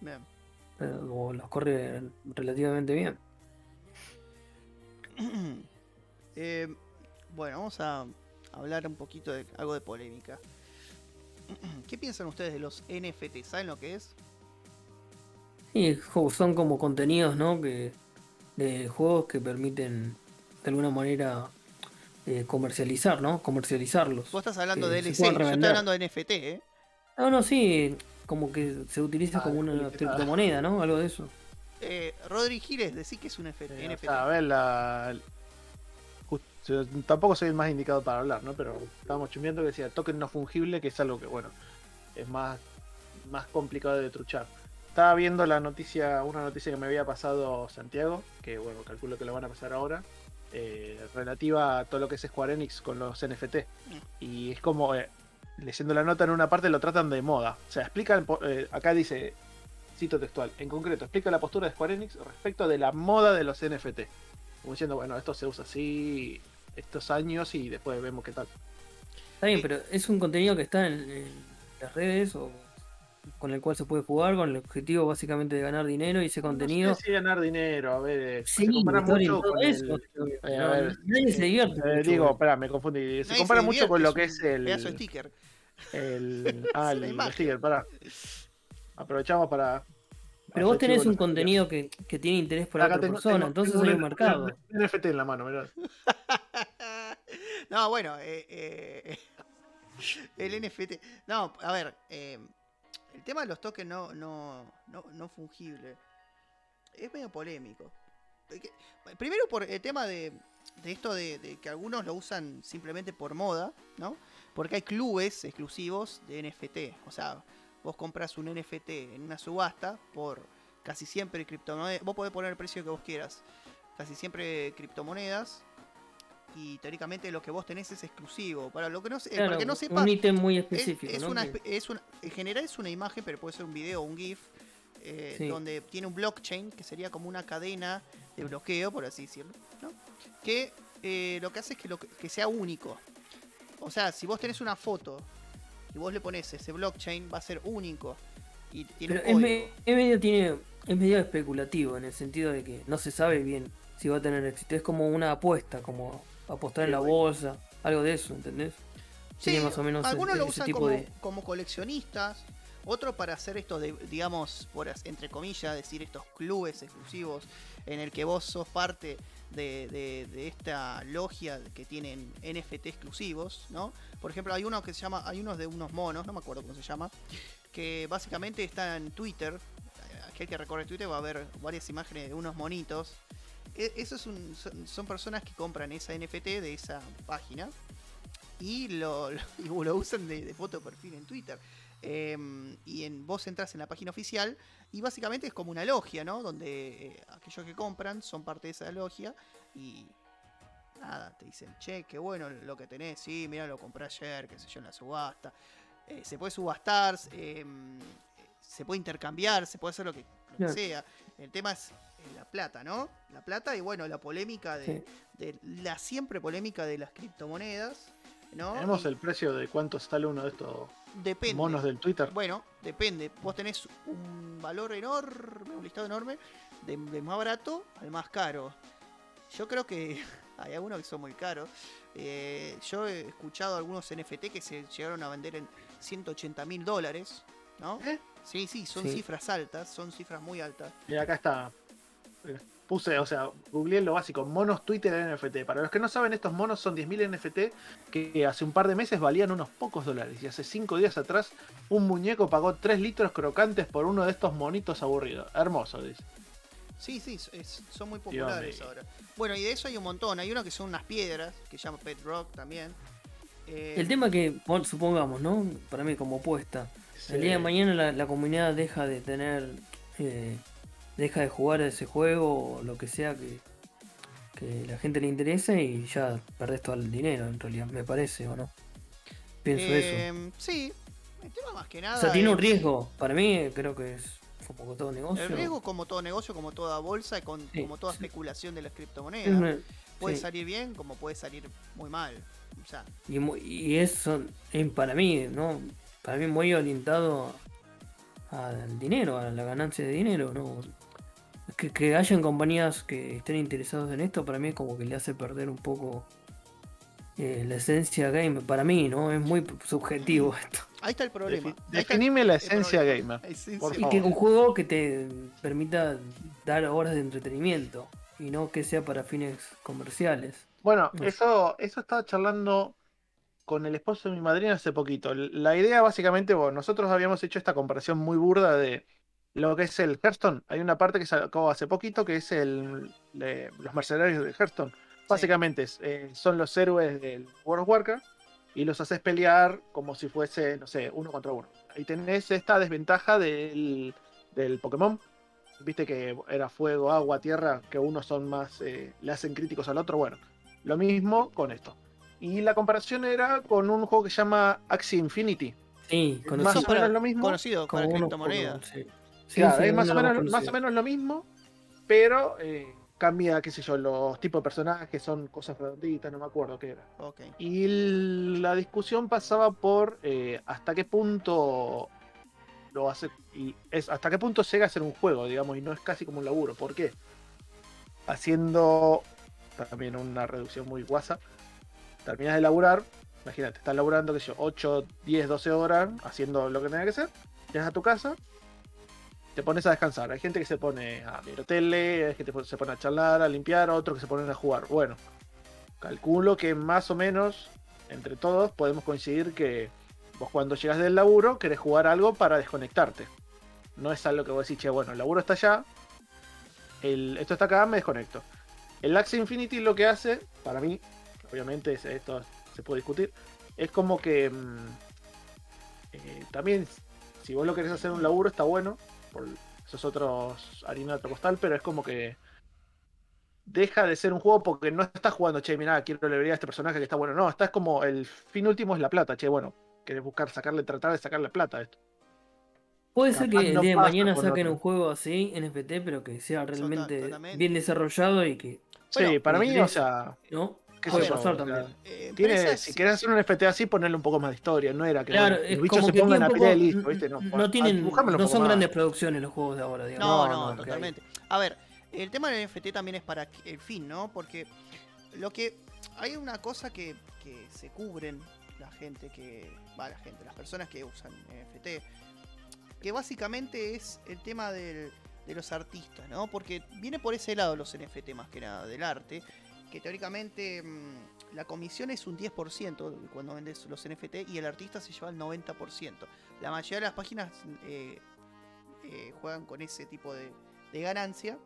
Bien. o los corre relativamente bien. Eh, bueno, vamos a hablar un poquito de algo de polémica. ¿Qué piensan ustedes de los NFT? ¿Saben lo que es? Jo- son como contenidos, ¿no? Que, de juegos que permiten de alguna manera eh, comercializar, ¿no? Comercializarlos. Vos estás hablando Que de se LC, puedan yo estoy hablando de NFT, ¿eh? No, no, sí, como que se utiliza Ah, como una publicidad. criptomoneda, ¿no? Algo de eso. eh Rodri Giles, decí que es un NFT. Eh, o sea, a ver, la... just- yo tampoco soy el más indicado para hablar, ¿no? Pero estábamos chumeando que decía token no fungible, que es algo que, bueno, es más, más complicado de truchar. Estaba viendo la noticia, una noticia que me había pasado Santiago, que bueno, calculo que lo van a pasar ahora, eh, relativa a todo lo que es Square Enix con los NFT. Y es como, eh, leyendo la nota en una parte lo tratan de moda. O sea, explican, eh, acá dice, cito textual, en concreto, explica la postura de Square Enix respecto de la moda de los NFT. Como diciendo, bueno, esto se usa así estos años y después vemos qué tal. Está bien, Sí. pero es un contenido que está en, en las redes o con el cual se puede jugar con el objetivo básicamente de ganar dinero y ese contenido. No sé si ganar dinero, a ver, eh, Sí, se compara mucho con el- eso, eh, a no, ver, nadie se divierte. eh, digo, espera, me confundí. Se Nadie compara se mucho con lo que es el, Pedazo de sticker. el, ah, el sticker, pará. Aprovechamos para. pero vos tenés un contenido que, que tiene interés por la Acá otra tengo- persona, tengo- entonces tengo hay un un- mercado. un NFT en la mano, mirá. no, bueno, eh, eh, el NFT. No, a ver, eh, el tema de los tokens no, no, no, no fungibles es medio polémico. Primero por el tema de, de esto de, de que algunos lo usan simplemente por moda, ¿no? Porque hay clubes exclusivos de NFT. O sea, vos compras un NFT en una subasta por casi siempre criptomonedas. Vos podés poner el precio que vos quieras. Casi siempre criptomonedas. Y teóricamente lo que vos tenés es exclusivo. Para lo que no, eh, para Claro, que no sepa, un ítem muy es, específico. es ¿no? una, es una- en general es una imagen, pero puede ser un video o un GIF, eh, Sí. donde tiene un blockchain, que sería como una cadena de bloqueo, por así decirlo, ¿no? que eh, lo que hace es que, lo que, que sea único. O sea, si vos tenés una foto y vos le pones ese blockchain, va a ser único. Y tiene Pero un es, es medio tiene es medio especulativo en el sentido de que no se sabe bien si va a tener éxito. Es como una apuesta, como apostar en la bolsa, algo de eso, ¿entendés? Sí, más o menos algunos lo usan tipo como, de- como coleccionistas, otros para hacer estos, de, digamos, por entre comillas, decir estos clubes exclusivos en el que vos sos parte de, de- de esta logia que tienen NFT exclusivos, ¿no? Por ejemplo, hay uno que se llama, hay unos de unos monos, no me acuerdo cómo se llama, que básicamente está en Twitter. Aquel que recorre Twitter va a ver varias imágenes de unos monitos. E- Eso es un- son, son personas que compran esa NFT de esa página y lo, lo- usan de, de foto de perfil en Twitter. Em, y en, vos entras en la página oficial y básicamente es como una logia, ¿no? Donde eh, aquellos que compran son parte de esa logia y nada, te dicen, che, qué bueno lo que tenés, sí, mira, lo compré ayer, qué sé yo, en la subasta. Eh, se puede subastar, em, se puede intercambiar, se puede hacer lo que, lo que sea. El tema es la plata, ¿no? La plata y bueno, la polémica de, Sí. de la siempre polémica de las criptomonedas, ¿no? Tenemos Y el precio de cuánto sale uno de estos depende. monos del Twitter. Bueno, depende. Vos tenés un valor enorme, un listado enorme, de, de más barato al más caro. Yo creo que hay algunos que son muy caros. Eh, yo he escuchado algunos NFT que se llegaron a vender en 180 mil dólares, ¿no? ¿Eh? Sí, sí, son Sí. cifras altas, son cifras muy altas. Y acá está. Puse, o sea, googleé lo básico, monos Twitter NFT. Para los que no saben, estos monos son 10.000 NFT que hace un par de meses valían unos pocos dólares. Y hace 5 días atrás, un muñeco pagó 3 litros crocantes por uno de estos monitos aburridos. Hermoso, dice. Sí, sí, es- son muy populares ahora. Bueno, y de eso hay un montón. Hay uno que son unas piedras, que se llama Pet Rock también. Eh, El tema que, pon- supongamos, ¿no? Para mí como apuesta. El día de mañana la, la comunidad deja de tener, eh, deja de jugar a ese juego o lo que sea que, que la gente le interese y ya perdés todo el dinero en realidad, me parece, ¿o no? Pienso eso. Eh, Sí, El tema más que nada. O sea, tiene un es- riesgo. Para mí, creo que es como todo negocio. El riesgo, como todo negocio, como toda bolsa y con, Sí, como toda sí. especulación de las Es criptomonedas. una- Puede sí. salir bien como puede salir muy mal. O sea, Y, eso, eh, para mí, ¿no? Para mí muy orientado al dinero, a la ganancia de dinero, ¿no? Que, que hayan compañías que estén interesados en esto, para mí es como que le hace perder un poco eh, la esencia game. Para mí, ¿no? Es muy subjetivo esto. ahí está el problema. El- definime la esencia gamer. Esencia por Y favor. que un juego que te permita dar horas de entretenimiento y no que sea para fines comerciales. Bueno, No. eso, eso estaba charlando con el esposo de mi madrina hace poquito. La idea básicamente, bueno, nosotros habíamos hecho esta comparación muy burda de lo que es el Hearthstone. Hay una parte que sacó hace poquito que es el los mercenarios de Hearthstone. Básicamente eh, son los héroes del World of Warcraft y los haces pelear como si fuese, no sé, uno contra uno. Ahí tenés esta desventaja del, del Pokémon. Viste que era fuego, agua, tierra, que unos son más, eh, le hacen críticos al otro. Bueno, lo mismo con esto. Y la comparación era con un juego que se llama Axie Infinity. Sí, Más conocido o Eso para- menos lo mismo. Conocido para unos criptomonedas. Sí. Sí, Claro, sí, es más o, menos, más o menos lo mismo, pero eh, cambia, qué sé yo, los tipos de personajes, son cosas redonditas, no me acuerdo qué era. Y la discusión pasaba por eh, hasta qué punto lo hace y es hasta qué punto llega a ser un juego, digamos, y no es casi como un laburo. ¿Por qué? Haciendo también una reducción muy guasa. Terminas de laburar, imagínate, estás laburando, qué sé yo, 8, 10, 12 horas haciendo lo que tenga que hacer. Llegas a tu casa, te pones a descansar. Hay gente que se pone a mirar tele, hay gente que se pone a charlar, a limpiar, otros que se ponen a jugar. Bueno, calculo que más o menos entre todos podemos coincidir que vos cuando llegas del laburo querés jugar algo para desconectarte. No es algo que vos decís, che, bueno, el laburo está allá, esto está acá, me desconecto. El Axie Infinity lo que hace, para mí, obviamente es- esto se puede discutir, es como que mm, eh, también, si vos lo querés hacer un laburo, está bueno, por esos otros harina de otro costal, pero es como que deja de ser un juego porque no estás jugando, che, mirá, quiero le a este personaje que está bueno. No, estás como el fin último es la plata, che, bueno, querés buscar, sacarle, tratar de sacarle plata a esto. Puede ser que no de mañana saquen otro. un juego así, NFT, pero que sea realmente bien desarrollado y que, Sí, Bueno, para mí, o sea, ¿no? Qué Puede sé yo, pasar o sea, también. Eh, tiene, si querés hacer un NFT así, ponerle un poco más de historia, no era que Claro, los bichos se pongan a pelear listo, ¿viste? No, no tienen, no son más. grandes producciones los juegos de ahora, digamos. No, No, no, no, totalmente. A ver, el tema del NFT también es para el fin, ¿no? Porque lo que hay una cosa que, que se cubren la gente que va la gente, las personas que usan NFT, que básicamente es el tema del- de los artistas, ¿no? Porque viene por ese lado los NFT más que nada del arte, que teóricamente mm, la comisión es un 10% cuando vendes los NFT y el artista se lleva el 90%. La mayoría de las páginas eh, eh, juegan con ese tipo de, de ganancia.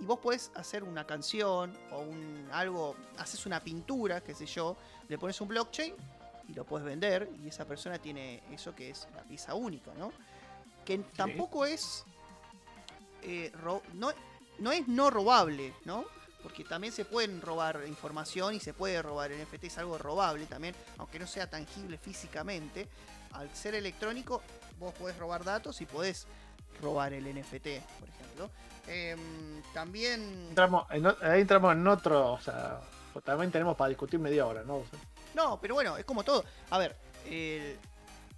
Y vos podés hacer una canción o un algo, haces una pintura, qué sé yo, le pones un blockchain y lo puedes vender y esa persona tiene eso que es la pieza única, ¿no? Que tampoco es eh, no, no es no robable, ¿no? Porque también se pueden robar información y se puede robar el NFT, es algo robable también, aunque no sea tangible físicamente. Al ser electrónico, vos podés robar datos y podés robar el NFT, por ejemplo. Em, también. Entramos en ahí entramos en otro, o sea, también tenemos para discutir media hora, ¿no? O sea, No, pero bueno, es como todo. A ver, el-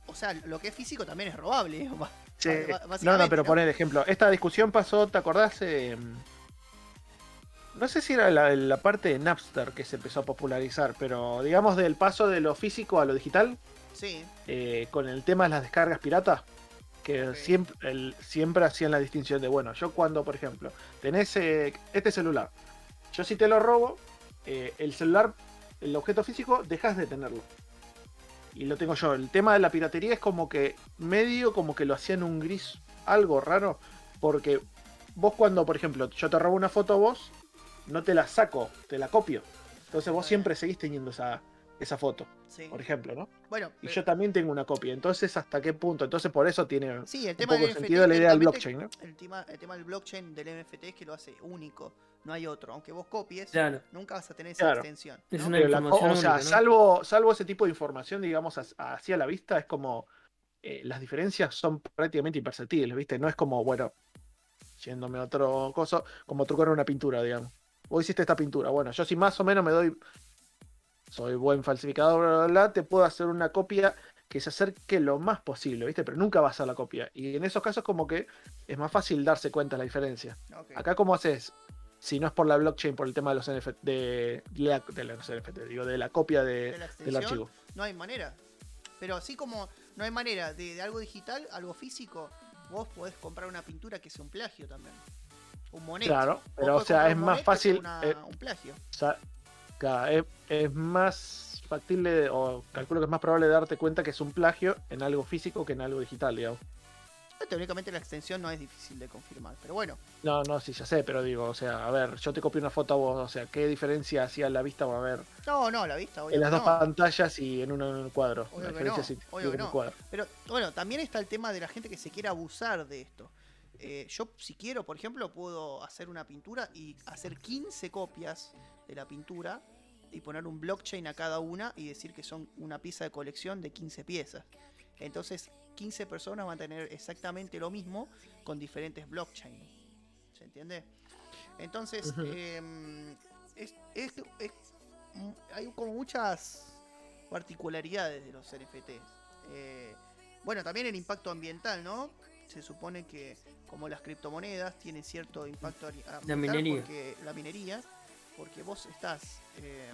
o sea, lo que es físico también es robable. ba- Sí, no, no, pero poner ejemplo. Esta discusión pasó, ¿te acordás? Eh, no sé si era la, la parte de Napster que se empezó a popularizar, pero digamos del paso de lo físico a lo digital, Sí, eh, con el tema de las descargas piratas, que siempre, el- siempre hacían la distinción de, bueno, yo cuando, por ejemplo, tenés eh, este celular, yo si te lo robo, eh, el celular, el objeto físico, dejas de tenerlo. Y lo tengo yo. El tema de la piratería es como que medio como que lo hacían un gris, algo raro, porque vos cuando, por ejemplo, yo te robo una foto a vos, no te la saco, te la copio. Entonces vos siempre seguís teniendo esa, esa foto, sí. por ejemplo, ¿no? Bueno, Y pero- yo también tengo una copia. Entonces, ¿hasta qué punto? Entonces, por eso tiene sí, el un tema poco del sentido la idea del blockchain, ¿no? El tema, el tema del blockchain del NFT es que lo hace único, no hay otro. Aunque vos copies, Claro. nunca vas a tener esa Claro. extensión. Es una Pero la- información o sea, única, ¿no? salvo, salvo ese tipo de información, digamos, as- así a la vista, es como eh, las diferencias son prácticamente imperceptibles, ¿viste? No es como, bueno, yéndome a otro coso, como trucar una pintura, digamos. Vos hiciste esta pintura, bueno, yo si más o menos me doy, soy buen falsificador, bla, bla, bla, te puedo hacer una copia que se acerque lo más posible, ¿viste? Pero nunca va a ser la copia. Y en esos casos como que es más fácil darse cuenta de la diferencia. Acá, ¿cómo haces? Si no es por la blockchain, por el tema de los NFT, de, la, de digo, de la copia de- la del archivo. No hay manera. Pero así como no hay manera de, de algo digital, algo físico, vos podés comprar una pintura que sea un plagio también. Un monet. Claro, pero o sea, es más fácil. una- eh, un plagio. o sea, claro, es, es más factible, o calculo que es más probable darte cuenta que es un plagio en algo físico que en algo digital, digamos. Teóricamente la extensión no es difícil de confirmar. Pero bueno, No, no, sí, ya sé, pero digo, o sea, a ver, yo te copio una foto a vos, o sea, ¿qué diferencia hacía la vista va a haber no, no, la vista, obvio en las dos pantallas y en un, en un cuadro? Obvio la diferencia no, sí, obvio en un cuadro. Pero bueno, también está el tema de la gente que se quiere abusar de esto. Eh, yo, si quiero, por ejemplo, puedo hacer una pintura y hacer 15 copias de la pintura y poner un blockchain a cada una y decir que son una pieza de colección de 15 piezas. Entonces, 15 personas van a tener exactamente lo mismo con diferentes blockchains. ¿Se entiende? Entonces, em, es- es- es- hay como muchas particularidades de los NFTs. Eh, bueno, también el impacto ambiental, ¿no? Se supone que como las criptomonedas tienen cierto impacto ambiental minería. porque la minería, porque vos estás eh,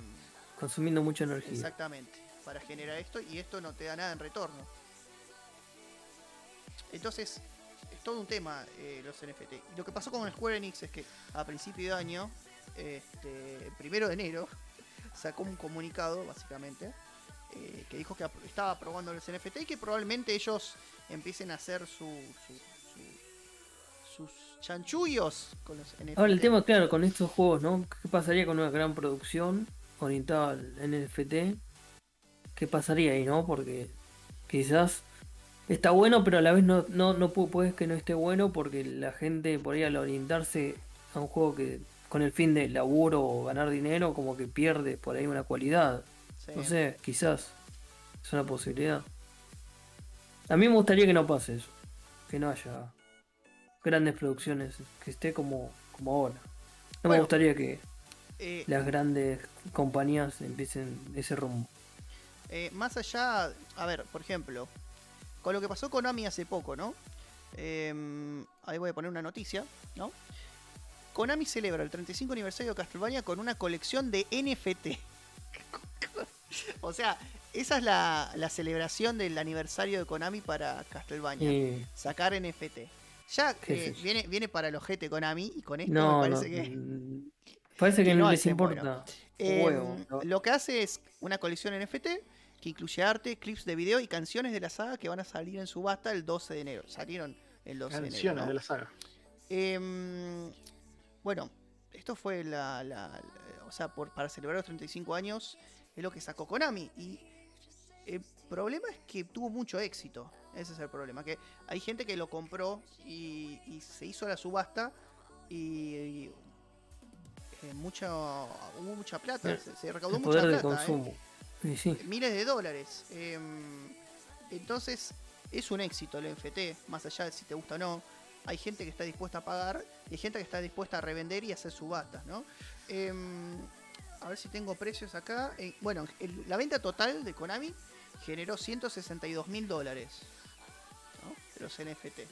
Consumiendo mucha energía. exactamente para generar esto y esto no te da nada en retorno. Entonces, es todo un tema eh, los NFT. Y lo que pasó con Square Enix es que a principio de año, este, el primero de enero, sacó un comunicado, básicamente, eh, que dijo que estaba probando los NFT y que probablemente ellos empiecen a hacer su, su- su- sus chanchullos con los NFT. Ahora el tema, claro, con estos juegos, ¿no? ¿Qué pasaría con una gran producción orientada al NFT? ¿Qué pasaría ahí, no? Porque quizás está bueno, pero a la vez no, no, no pu- puedes que no esté bueno porque la gente por ahí al orientarse a un juego que con el fin de laburo o ganar dinero, como que pierde por ahí una cualidad. Sí. No sé, quizás es una posibilidad. A mí me gustaría que no pase eso, que no haya grandes producciones, que esté como, como ahora. No me Bueno. gustaría que Eh, las grandes compañías empiecen ese rumbo. Eh, más allá, a ver, por ejemplo, con lo que pasó con Konami hace poco, ¿no? Eh, ahí voy a poner una noticia, ¿no? Konami celebra el 35 aniversario de Castlevania con una colección de NFT. o sea, esa es la, la celebración del aniversario de Konami para Castlevania. Y Sacar NFT. Ya ¿Qué eh, viene, viene para los GT Konami y con esto no, me no, parece que... mm, parece que que no les hacen importa. bueno. un Eh, huevo, ¿no? Lo que hace es una colección NFT que incluye arte, clips de video y canciones de la saga que van a salir en subasta el 12 de enero. Salieron el 12 de enero. Canciones de la saga. Em, bueno, esto fue la. la- la- o sea, por, para celebrar los 35 años, es lo que sacó Konami. Y el problema es que tuvo mucho éxito. Ese es el problema. Que hay gente que lo compró y, y se hizo la subasta y. y, eh, mucha, hubo mucha plata, Eh, se, se recaudó mucha plata. ¿eh? consumo. Y sí, miles de dólares. Em, entonces, es un éxito el NFT, más allá de si te gusta o no. Hay gente que está dispuesta a pagar y hay gente que está dispuesta a revender y hacer subastas, ¿no? A ver si tengo precios acá. Eh, bueno, el- la venta total de Konami generó 162 mil dólares ¿no? de los NFT.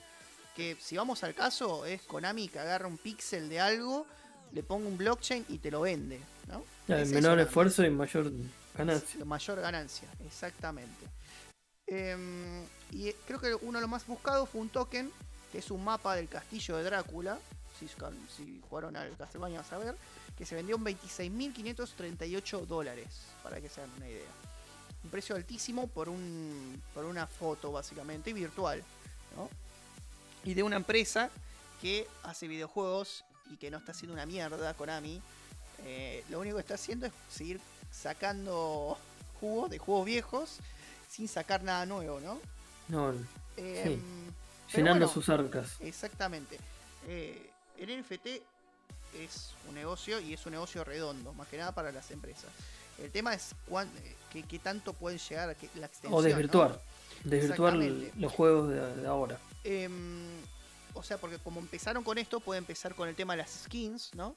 Que si vamos al caso, es Konami que agarra un píxel de algo, le ponga un blockchain y te lo vende, ¿no? Ya, Es el eso menor esfuerzo y mayor ganancia. Mayor ganancia, exactamente. Em, y creo que uno de los más buscados fue un token, que es un mapa del castillo de Drácula. Si, si jugaron al Castlevania vas a ver. Que se vendió en 26.538 dólares, para que se hagan una idea. Un precio altísimo por, un, por una foto, básicamente, y virtual. ¿no? Y de una empresa que hace videojuegos y que no está haciendo una mierda, Konami. Eh, lo único que está haciendo es seguir sacando juegos de juegos viejos sin sacar nada nuevo, ¿no? No, pero llenando bueno, sus arcas. Exactamente. Eh, el NFT es un negocio y es un negocio redondo, más que nada para las empresas. El tema es cuán, eh, qué, qué tanto pueden llegar a la extensión. O ¿no? desvirtuar. Desvirtuar Exactamente. los juegos de, de ahora. Em, o sea, porque como empezaron con esto, puede empezar con el tema de las skins, ¿no?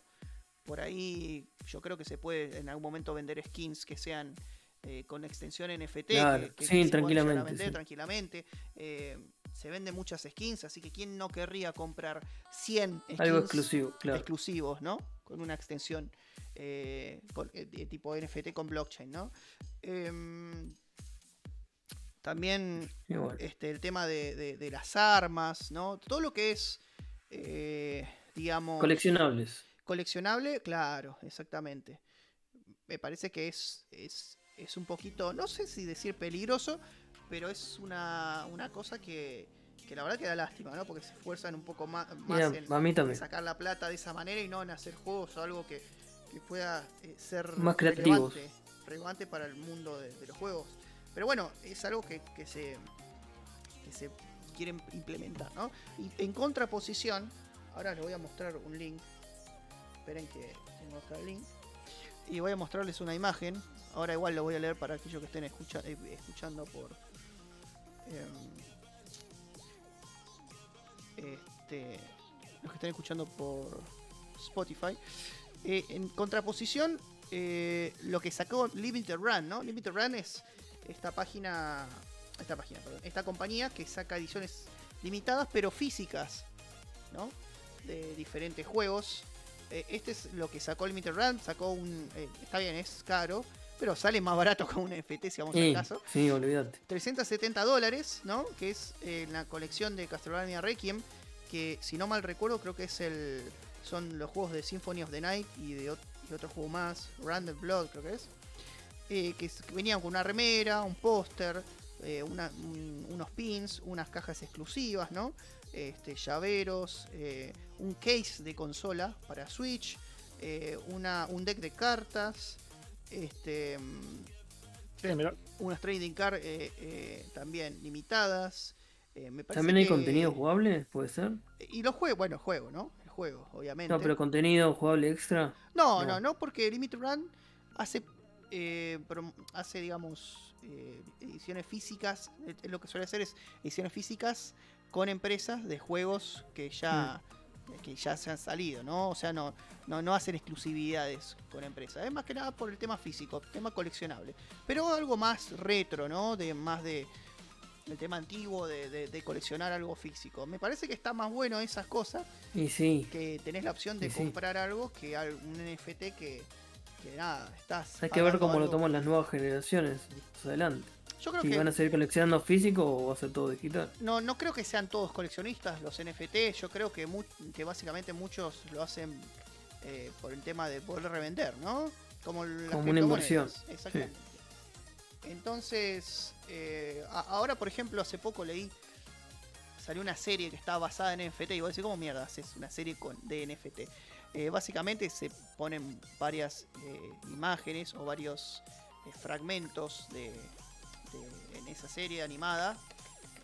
Por ahí yo creo que se puede en algún momento vender skins que sean eh, con extensión NFT. Claro, que, que- sí, que se tranquilamente, vender sí. tranquilamente. Eh, se venden muchas skins, así que ¿quién no querría comprar 100 skins Algo exclusivo, claro. exclusivos, ¿no? Con una extensión eh, con- eh, de tipo NFT con blockchain, ¿no? Em, también bueno, este, el tema de, de- de las armas, ¿no? Todo lo que es, eh, digamos, coleccionables. coleccionable, claro, exactamente. Me parece que es, es, es un poquito, no sé si decir peligroso, pero es una, una cosa que, que la verdad que da lástima, ¿no? Porque se esfuerzan un poco más, más Mira, en, sacar la plata de esa manera y no en hacer juegos o algo que, que pueda eh, ser Más creativos. relevante, relevante para el mundo de, de los juegos. Pero bueno, es algo que, que se que se quieren implementar, ¿no? Y en contraposición, ahora les voy a mostrar un link. Esperen que tengo acá el link. Y voy a mostrarles una imagen. Ahora igual lo voy a leer para aquellos que estén escucha- eh, escuchando por em, este, los que estén escuchando por Spotify. Eh, en contraposición, eh, lo que sacó Limited Run, ¿no? Limited Run es esta página, esta página, perdón, esta compañía que saca ediciones limitadas pero físicas, ¿no? De diferentes juegos. Eh, este es lo que sacó Limited Run, sacó un, está bien, es caro, pero sale más barato que un FT si vamos al Sí, caso. sí, olvídate. 370 dólares, ¿no? Que es eh, la colección de Castlevania Requiem, que si no mal recuerdo creo que es el son los juegos de Symphony of the Night y de y otro juego más, Random Blood creo que es, eh, que, es- que venían con una remera, un póster, eh, un- unos pins, unas cajas exclusivas, ¿no? Este, llaveros, eh, un case de consola para Switch, una, un deck de cartas, este, Sí, unas trading card eh, eh, también limitadas. eh, me parece ¿También hay que- contenido jugable? ¿Puede ser? Y los juegos, bueno, el juego, ¿no? El juego, obviamente. No, pero contenido jugable extra. no, no. no, no, porque Limit Run hace, eh, hace digamos, eh, ediciones físicas. eh, Lo que suele hacer es ediciones físicas con empresas de juegos que ya, Mm. Que ya se han salido, ¿no? O sea, no, no, no hacen exclusividades con empresas. Es más que nada por el tema físico, tema coleccionable. Pero algo más retro, ¿no? De más de el tema antiguo de, de- de coleccionar algo físico. Me parece que está más bueno esas cosas Y sí, que tenés la opción de Y sí. comprar algo que un NFT que, que nada, estás. hay que ver cómo lo toman las nuevas generaciones adelante. Yo creo Si que van a seguir coleccionando físico o va a ser todo digital. no, no creo que sean todos coleccionistas los NFT. Yo creo que, mu- que básicamente muchos lo hacen eh, por el tema de poder revender, ¿no? Como, las Como una inversión. Exactamente. Entonces, eh, ahora por ejemplo, hace poco leí, salió una serie que estaba basada en NFT y vos decís, ¿cómo mierda haces una serie con, de NFT? Eh, básicamente se ponen varias imágenes o varios fragmentos de, de- en esa serie animada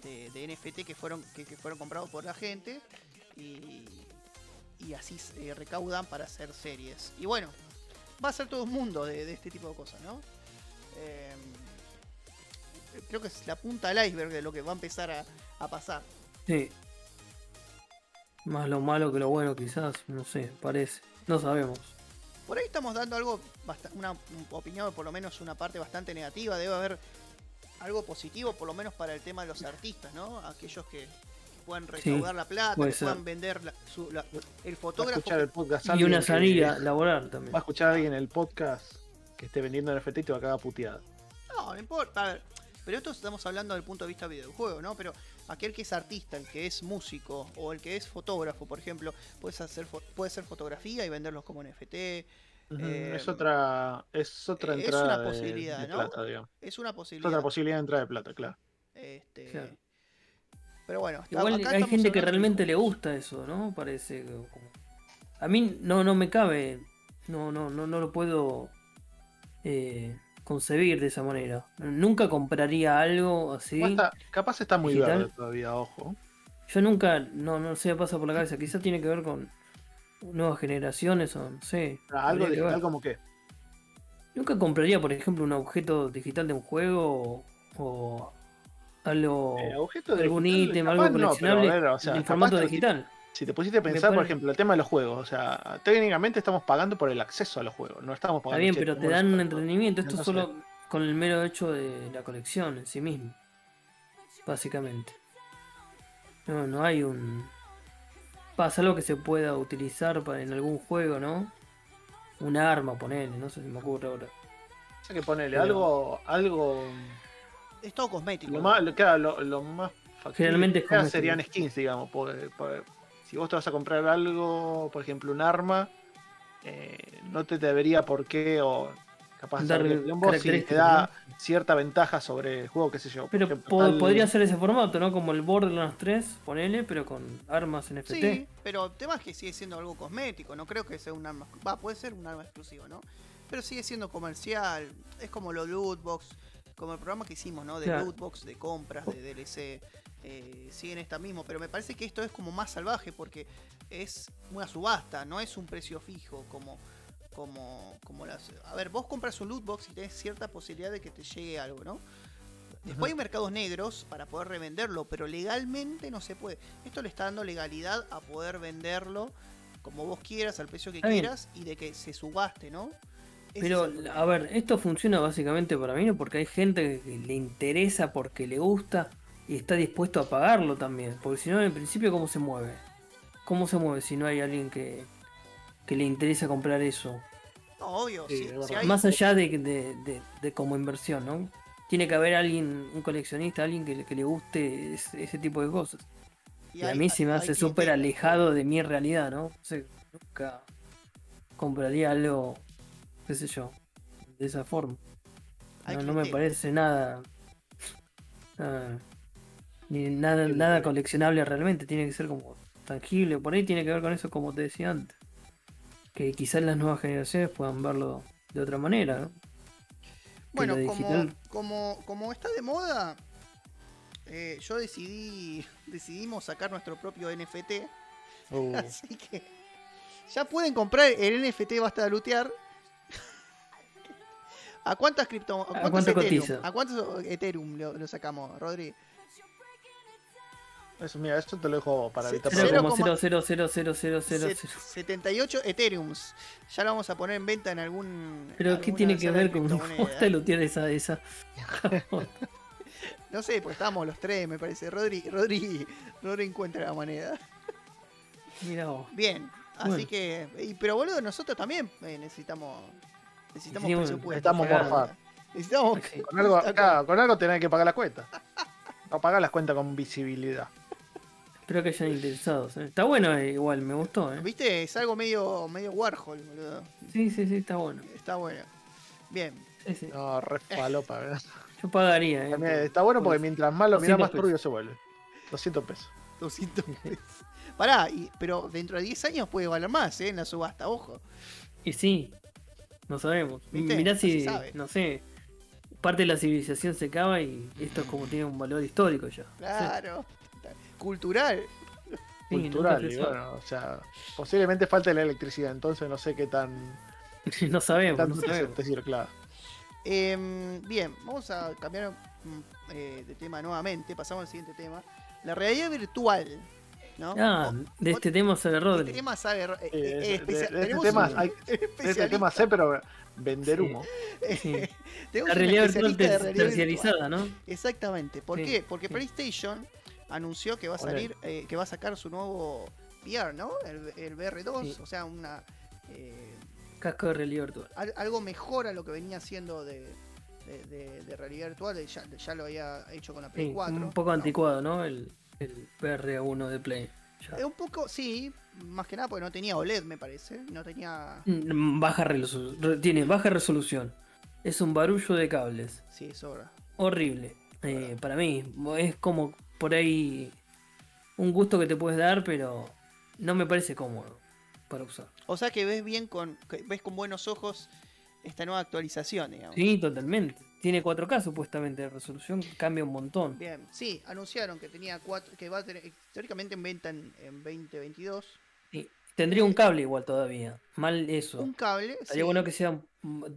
de, de NFT que fueron, que, que fueron comprados por la gente y, y así se recaudan para hacer series. Y bueno, va a ser todo un mundo de, de este tipo de cosas, ¿no? Eh, creo que es la punta del iceberg de lo que va a empezar a, a pasar. Sí. Más lo malo que lo bueno, quizás. No sé, parece. No sabemos. Por ahí estamos dando algo, una un- opinión, por lo menos una parte bastante negativa. Debe haber algo positivo, por lo menos para el tema de los artistas, ¿no? Aquellos que, puedan recaudar la plata, puede que ser. puedan vender la- su- la- el Va a fotógrafo. escuchar el podcast Y una salida laboral también. Va a escuchar a alguien el podcast que esté vendiendo NFT y te va a cagar puteada. No, no importa. A ver, pero esto estamos hablando del punto de vista videojuego, ¿no? Pero aquel que es artista, el que es músico o el que es fotógrafo, por ejemplo, puedes hacer fo- puede hacer fotografía y venderlos como NFT. Eh, es otra, es otra es entrada una de- posibilidad, de, ¿no? plata, digamos. Es una Es posibilidad. otra posibilidad de entrada de plata, claro. Este, Claro. Pero bueno, está- Igual acá hay gente que realmente le gusta eso, ¿no? Parece que como- A mí no, no me cabe. No, no, no, no lo puedo eh, concebir de esa manera. Nunca compraría algo así. Capaz está, capaz está muy Digital. verde todavía, ojo. Yo nunca, no, no sé, pasa por la cabeza. Quizás tiene que ver con nuevas generaciones o no sé. Ah, Algo que digital ver. como que. Nunca compraría, por ejemplo, un objeto digital de un juego o, algo, Eh, objeto algún ítem, algo no, pero coleccionable ver, o sea, en formato que- digital. Si te pusiste a pensar, por ejemplo, el tema de los juegos, o sea, técnicamente estamos pagando por el acceso a los juegos, no estamos Está pagando. bien, che, pero te dan un entretenimiento. Esto No solo con el mero hecho de la colección en sí mismo. Básicamente. No, no hay un. Pasa algo que se pueda utilizar para en algún juego, ¿no? Un arma, ponele, no sé si me ocurre ahora. O sea que ponerle Pero- algo, algo. Es todo cosmético. Lo más, lo, claro, lo, lo más Generalmente es serían skins, digamos. porque- porque si vos te vas a comprar algo, por ejemplo, un arma, eh, no te debería por qué, o capaz Dar boss si te da cierta ventaja sobre el juego, qué sé yo. Pero ejemplo, po- tal- podría ser ese formato, ¿no? Como el Borderlands 3, ponele, pero con armas NFT. Sí, pero el tema es que sigue siendo algo cosmético, no creo que sea un arma. Va, puede ser un arma exclusivo, ¿no? Pero sigue siendo comercial, es como los lootbox, como el programa que hicimos, ¿no? De Claro. lootbox, de compras, de DLC, eh, siguen esta mismo, pero me parece que esto es como más salvaje porque es una subasta, no es un precio fijo como como como las A ver, vos compras un lootbox y tenés cierta posibilidad de que te llegue algo, ¿no? Después hay mercados negros para poder revenderlo, pero legalmente no se puede. Esto le está dando legalidad a poder venderlo como vos quieras, al precio que bien. quieras y de que se subaste, ¿no? Pero, es a ver, esto funciona básicamente para mí, ¿no? Porque hay gente que le interesa porque le gusta y está dispuesto a pagarlo también. Porque si no, en principio, ¿cómo se mueve? ¿Cómo se mueve si no hay alguien que, que le interesa comprar eso? No, obvio, Sí, si- es si verdad. hay- Más allá de, de, de- de como inversión, ¿no? Tiene que haber alguien, un coleccionista, alguien que, le- que le guste ese, ese tipo de cosas. Y, a hay- mí se me hace súper alejado de mi realidad, ¿no? O sea, nunca compraría algo, qué sé yo, de esa forma. No, no me parece nada. nada- ni nada, nada coleccionable realmente. Tiene que ser como tangible. Por ahí tiene que ver con eso, como te decía antes. Que quizás las nuevas generaciones puedan verlo de otra manera, ¿no? Bueno, como, como, como está de moda, eh, yo decidí decidimos sacar nuestro propio NFT. Uh, Así que ya pueden comprar el NFT basta de lootear. ¿A cuántas cripto a cuántos cuánto Ethereum? cotiza? ¿A cuántos Ethereum lo, lo sacamos, Rodri? Eso, mira, esto te lo dejo para Sí, 0,0000000. Set- 78 Ethereums. Ya lo vamos a poner en venta en algún. Pero ¿qué tiene que ver con cómo está lootear esa, esa? No sé, pues estábamos los tres, me parece. Rodri, Rodri, Rodri encuentra la moneda. Mira vos. Bien, así Bueno. que. y- pero boludo, nosotros también eh, necesitamos. Necesitamos Necesitamos- presupuesto. necesitamos morfar. Necesitamos. Sí. Con algo, claro, con algo tenés que pagar las cuentas. No pagar las cuentas con visibilidad. Espero que hayan interesados. ¿eh? Está bueno eh, igual, me gustó. ¿eh? ¿Viste? Es algo medio, medio Warhol, boludo. Sí, sí, sí, está bueno. Está bueno. Bien. Sí, sí. No, re falopa, ¿verdad? Yo pagaría. ¿eh? También Está bueno porque por- mientras más lo 200 más turbio se vuelve. 200 pesos. 200 pesos. Pará, y, pero dentro de 10 años puede valer más, ¿eh? En la subasta, ojo. Y sí, no sabemos. ¿Viste? Mirá No se si, sabe. no sé, parte de la civilización se acaba y esto es como tiene un valor histórico ya. Claro. Cultural. Sí, Cultural, y bueno, o sea, posiblemente falte la electricidad, entonces no sé qué tan. no sabemos, tanto no sabemos. claro. Em, bien, vamos a cambiar mm, eh, de tema nuevamente. Pasamos al siguiente tema. La realidad virtual. ¿no? Ah, O- de este tema sabe de Rodri. este tema sabe. eh, eh, de- de- especia- de este tema un hay- De este tema sé, pero vender humo. Sí. La un realidad virtual terciarizada, ¿no? Exactamente. ¿Por Sí, qué? Porque sí. PlayStation anunció que va a salir, eh, que va a sacar su nuevo VR, ¿no? El, el VR2, Sí. o sea, una eh, Casco de realidad virtual. al- algo mejor a lo que venía haciendo de, de, de- de realidad virtual. Ya, ya lo había hecho con la Play Sí, 4. un poco ¿no? anticuado, ¿no? El, el PR1 de Play. Eh, un poco, sí, más que nada porque no tenía OLED, me parece. No tenía. Mm, Baja resolución. Tiene baja resolución. Es un barullo de cables. Sí, sobra. Horrible. Eh, para mí, es como por ahí un gusto que te puedes dar, pero no me parece cómodo para usar. O sea que ves bien con. ves con buenos ojos esta nueva actualización, digamos. Sí, totalmente. Tiene 4K supuestamente de resolución, cambia un montón. Bien, sí, anunciaron que tenía cuatro, que va a tener, teóricamente en venta en, en 2022. Sí, Tendría un cable igual todavía. Mal eso. Un cable. Sí. bueno que sea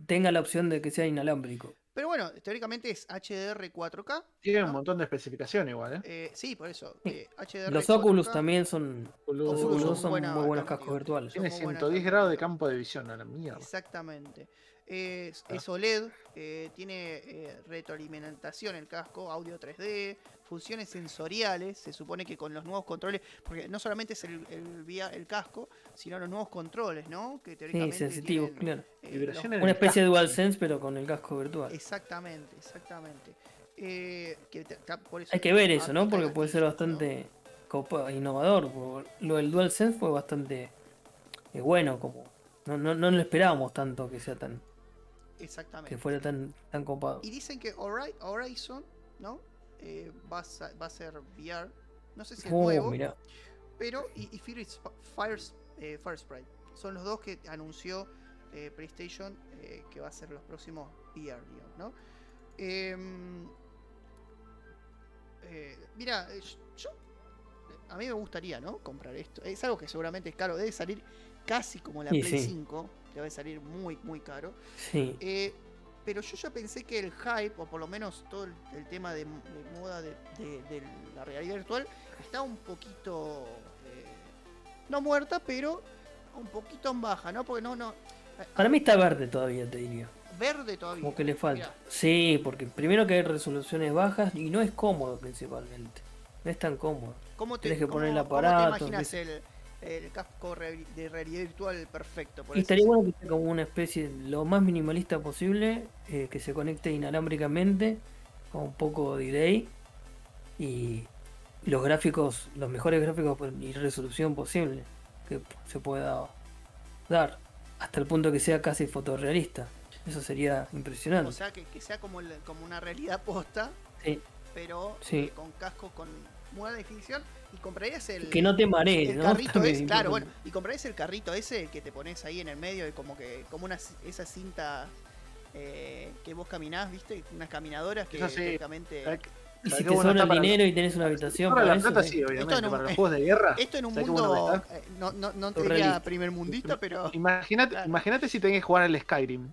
tenga la opción de que sea inalámbrico. Pero bueno, teóricamente es HDR 4K. Tiene ¿no? un montón de especificación igual, ¿eh? Eh, sí, por eso. Eh, HDR Los 4K. Oculus también son, Oculus- los Oculus son son buena- muy buenos cascos virtuales. Tiene muy buenas 110 cámaras. grados de campo de visión a la mierda. Exactamente. Es, Ah. es OLED, eh, tiene eh, retroalimentación el casco, audio 3D, funciones sensoriales. Se supone que con los nuevos controles, porque no solamente es el, el, vía- el casco, sino los nuevos controles, ¿no? Que Sí, teóricamente sensitivo, tienen, claro. eh, los- en Una especie de DualSense, pero con el casco virtual. Exactamente, exactamente. Eh, que te- ta- por eso Hay que ver eso, ¿no? Porque puede ser bastante copa- innovador. Lo del DualSense fue bastante eh, bueno, como no, no, no lo esperábamos tanto que sea tan Exactamente. que fuera tan tan copado. Y dicen que Hori- Horizon, ¿no? Eh, va, a, va a ser VR. No sé si es Oh, nuevo, mirá. pero y, y Fire, Fire, eh, Fire Sprite. Son los dos que anunció eh, PlayStation que va a ser los próximos VR, digamos, ¿no? Em, mira, yo a mí me gustaría, ¿no? Comprar esto. Es algo que seguramente es caro. Debe salir casi como la Sí, Play sí. 5. Debe salir muy, muy caro. Sí. Eh, pero yo ya pensé que el hype, o por lo menos todo el, el tema de, de moda de, de- de la realidad virtual, está un poquito. eh, no muerta, pero un poquito en baja, ¿no? Porque no, no. eh, Para mí está verde todavía, te diría. Verde todavía. Como que le falta. Mirá, Sí, porque primero que hay resoluciones bajas y no es cómodo principalmente. No es tan cómodo. ¿Cómo te, tenés que cómo- poner el cómo aparato, te imaginas el, el casco de realidad virtual perfecto? Por Y estaría bueno que sea como una especie lo más minimalista posible, eh, que se conecte inalámbricamente, con un poco de delay y los gráficos, los mejores gráficos y resolución posible que se pueda dar, hasta el punto que sea casi fotorrealista. Eso sería impresionante. O sea, que, que sea como, el- como una realidad posta, Sí, pero Sí. eh, con cascos con buena definición. Y comprarías el. que no te marees, el ¿no? carrito es claro, bueno, y comprarías el carrito ese que te pones ahí en el medio y como que, como una esa cinta eh, que vos caminás, viste, unas caminadoras que Eso sí. técnicamente. ¿Sabes qué- Y si te sobra está el para- dinero y tenés una habitación Para para la eso, plata sí. sí, obviamente. en un- para los juegos de guerra. Esto en un ¿sabes qué bueno mundo, eh, no, no, no te diría primer mundista, pero Imagínate, Claro. imagínate si tenés que jugar el Skyrim.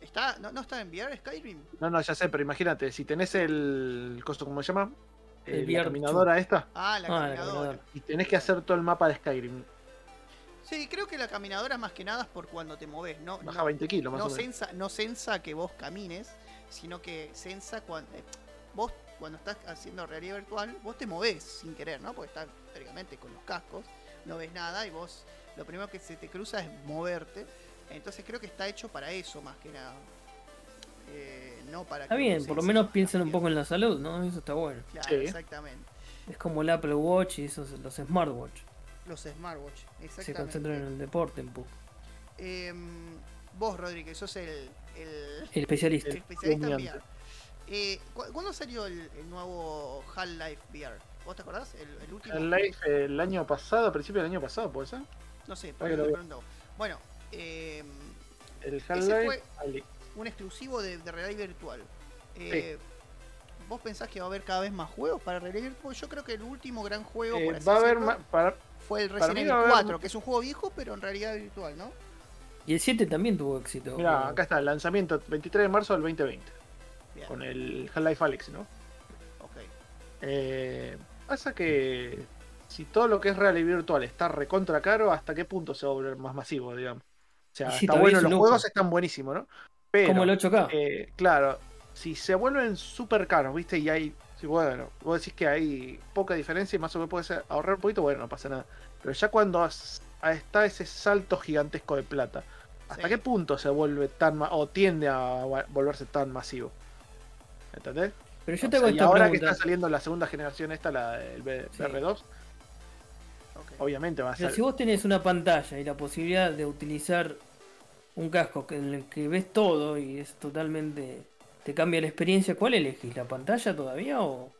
está, no, no está en VR Skyrim. No, no, ya sé, pero imagínate, si tenés el costo, ¿cómo se llama? El Eh, la caminadora esta. Ah, la Ah, la caminadora. Y tenés que hacer todo el mapa de Skyrim. Sí, creo que la caminadora más que nada es por cuando te moves, no, Baja no, 20 kilos más no o menos. sensa, no sensa que vos camines, sino que sensa cuando vos cuando estás haciendo realidad virtual, vos te movés sin querer, ¿no? Porque estás teóricamente con los cascos, no ves nada y vos lo primero que se te cruza es moverte. Entonces creo que está hecho para eso más que nada. Eh, no para Está que bien, por lo menos piensen un poco en la salud, ¿no? Eso está bueno. Claro, Sí. exactamente. Es como el Apple Watch y esos, los smartwatch. Los smartwatch, Se exactamente. concentran en el deporte un poco. Em, vos, Rodríguez, sos el, el, El especialista. el especialista en. VR. Eh, ¿cu- ¿Cuándo salió el, el nuevo Half-Life VR? ¿Vos te acordás? El, el último. El live el año pasado, a principio del año pasado, ¿puede ser? No sé, veo. pregunto. Bueno, em, El fue- Half-Life. Un exclusivo de, de realidad virtual. Eh, ¿Vos pensás que va a haber cada vez más juegos para realidad virtual? Yo creo que el último gran juego Eh, por así va a haber decirlo, más. Para, fue el Resident Evil va a haber 4, más- que es un juego viejo, pero en realidad virtual, ¿no? Y el 7 también tuvo éxito. mira, pero- acá está, el lanzamiento 23 de marzo del 2020. Bien, Con el Half-Life Alyx, ¿no? ok. Eh, pasa que si todo lo que es real y virtual está recontra caro, ¿hasta qué punto se va a volver más masivo, digamos? O sea, está bueno, los juegos están buenísimos, ¿no? Pero, como el 8K. eh, claro, si se vuelven súper caros, ¿viste? Y hay, bueno, vos decís que hay poca diferencia y más o menos puede ser ahorrar un poquito, bueno, no pasa nada. Pero ya cuando has- está ese salto gigantesco de plata, ¿hasta Sí. qué punto se vuelve tan, o tiende a volverse tan masivo? ¿Entendés? pero yo O te hago sea, y ahora que está saliendo la segunda generación esta, la Sí. BR2, ok. obviamente va a Pero ser... si vos tenés una pantalla y la posibilidad de utilizar un casco que- en el que ves todo y es totalmente. te cambia la experiencia, ¿cuál elegís? ¿La pantalla todavía o.?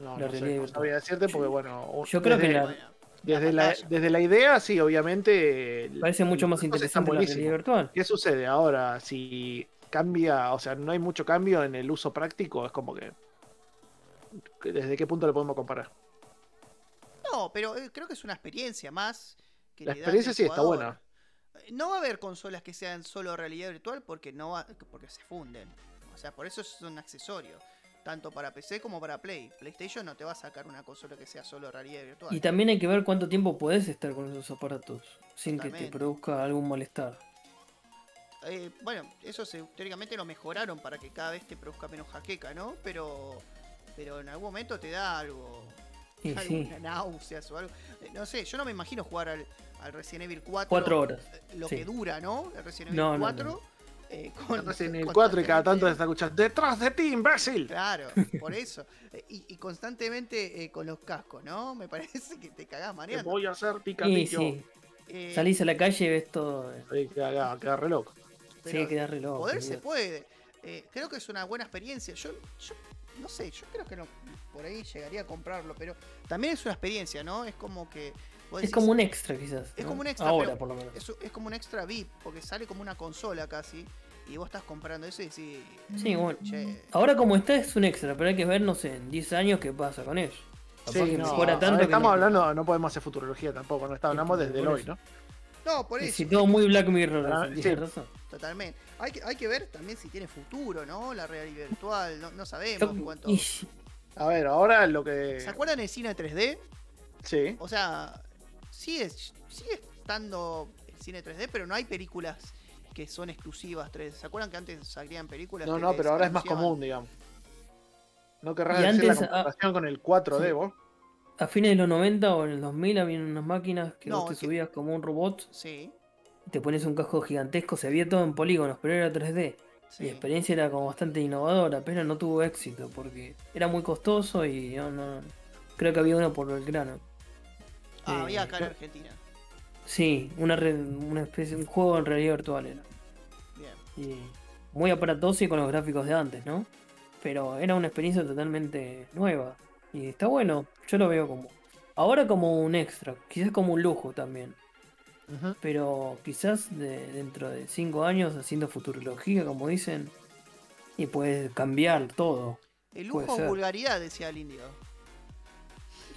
No, la no sé, realidad no decirte porque, bueno... un- Yo creo que desde, la- Bueno, desde, la, desde la idea, sí, obviamente... Parece mucho más interesante la realidad virtual. ¿Qué sucede ahora? Si cambia, o sea, no hay mucho cambio en el uso práctico, es como que... ¿Desde qué punto lo podemos comparar? No, pero eh, creo que es una experiencia más. Que La experiencia sí está buena. No va a haber consolas que sean solo realidad virtual porque no va, porque se funden. O sea, por eso es un accesorio. Tanto para PC como para Play. PlayStation no te va a sacar una consola que sea solo realidad virtual. Y también hay que ver cuánto tiempo puedes estar con esos aparatos sin que te produzca algún malestar. Eh, bueno, eso se, teóricamente lo mejoraron para que cada vez te produzca menos jaqueca, ¿no? Pero, pero en algún momento te da algo. Sí, alguna náuseas o algo. Eh, No sé, yo no me imagino jugar al, al Resident Evil 4. cuatro horas. eh, Lo sí. que dura, ¿no? El Resident Evil No, no, 4. no. eh, con, Resident Evil con 4 y cada tanto se constantemente- está escuchando ¡Detrás de ti, imbécil! Claro, por eso. Eh, Y, y constantemente eh, con los cascos, ¿no? Me parece que te cagás Te mareando. voy a hacer Y picadillo. sí, Eh, salís a la calle y ves todo. Sí, queda, queda re loco. pero sí, queda re loco. poder se puede. Eh, creo que es una buena experiencia. Yo, yo no sé, yo creo que no, por ahí llegaría a comprarlo, pero también es una experiencia, ¿no? Es como que. Vos Es como un extra, quizás. Es ¿no? como un extra, Ahora, por lo menos. es, es como un extra VIP, porque sale como una consola casi. Y vos estás comprando eso y decís. Sí, bueno. Che, Ahora como está es un extra, pero hay que ver, no sé, en 10 años qué pasa con eso. Capaz Sí, que no, mejora a ver, tanto que estamos no- hablando, no podemos hacer futurología tampoco, no hablamos desde el hoy. ¿no? no, por eso. Si todo muy Black Mirror, Ah, sí. razón. Totalmente. Hay que, hay que ver también si tiene futuro, ¿no? La realidad virtual. No, no sabemos cuánto. Y- A ver, ahora lo que. ¿Se acuerdan el cine 3D? Sí. O sea, sigue, sigue estando el cine 3D, pero no hay películas que son exclusivas 3D. ¿Se acuerdan que antes salían películas? No, que no, pero ahora es más común, digamos. No querrás decir la antes, comparación con el 4D, sí. vos. A fines de los 90 o en el 2000 había unas máquinas que No, vos te que- subías como un robot Sí, te pones un casco gigantesco, se veía todo en polígonos, pero era 3D. sí. Y la experiencia era como bastante innovadora, pero no tuvo éxito porque era muy costoso y no, no- creo que había uno por Belgrano. Ah, Eh, había acá en Argentina. Sí, una, re- una especie un juego en realidad virtual era. Bien. Y muy aparatoso y con los gráficos de antes, ¿no? Pero era una experiencia totalmente nueva. Y está bueno, yo lo veo como. Ahora como un extra, quizás como un lujo también. Pero quizás de- dentro de 5 años haciendo futurología, como dicen, y puede cambiar todo. El lujo o vulgaridad, decía el indio.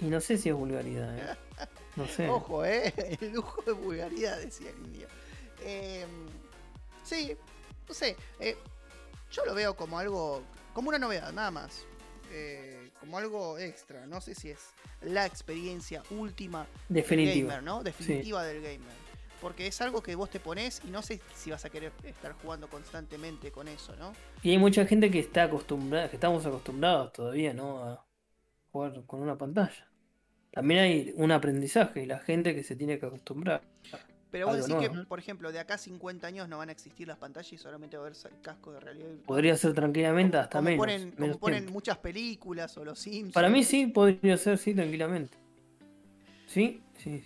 Y no sé si es vulgaridad, ¿eh? No sé. Ojo, ¿eh? El lujo de vulgaridad, decía el indio. Eh, sí, no sé. eh, yo lo veo como algo, como una novedad, nada más. Eh, como algo extra. No sé si es la experiencia última del gamer, ¿no? Definitiva del gamer. Porque es algo que vos te pones y no sé si vas a querer estar jugando constantemente con eso, ¿no? Y hay mucha gente que está acostumbrada, que estamos acostumbrados todavía, ¿no? A jugar con una pantalla. También hay un aprendizaje y la gente que se tiene que acostumbrar. Pero vos decís que, por ejemplo, de acá a 50 años no van a existir las pantallas y solamente va a haber cascos de realidad. Podría ser tranquilamente hasta como menos. ponen, como menos ponen muchas películas o los Sims. Para mí sí, podría ser, sí, tranquilamente. Sí, sí,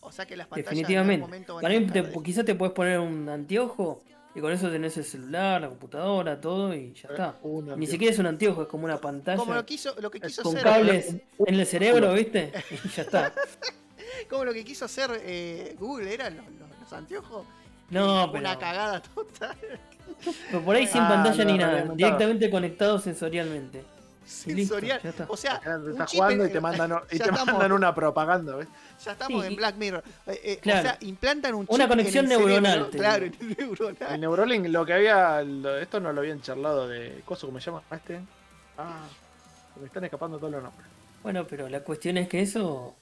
O sea que las pantallas definitivamente. en algún momento van Para a mí te- quizás te puedes poner un anteojo y con eso tenés el celular, la computadora, todo y ya está. Ni siquiera es un anteojo, es como una pantalla Como lo, quiso, lo que Es quiso con hacer. cables en el cerebro, ¿viste? Y ya está. Como lo que quiso hacer eh, Google, ¿eran los, los- los anteojos? No, Una pero, cagada total. pero por ahí sin Ah, pantalla no, ni no, nada, no. directamente conectado sensorialmente. Listo, Sensorial. O sea, Acá te estás jugando y te mandan, y te estamos- mandan una propaganda, ¿ves? Ya estamos Sí, en Black Mirror. Eh, eh, Claro. O sea, implantan un chip Una en conexión el neuronal, Claro, en el neuronal. El Neurolink, lo que había. lo- esto no lo habían charlado de. ¿Coso cómo se llama? Este. Ah, me están escapando todos los nombres. Bueno, pero la cuestión es que eso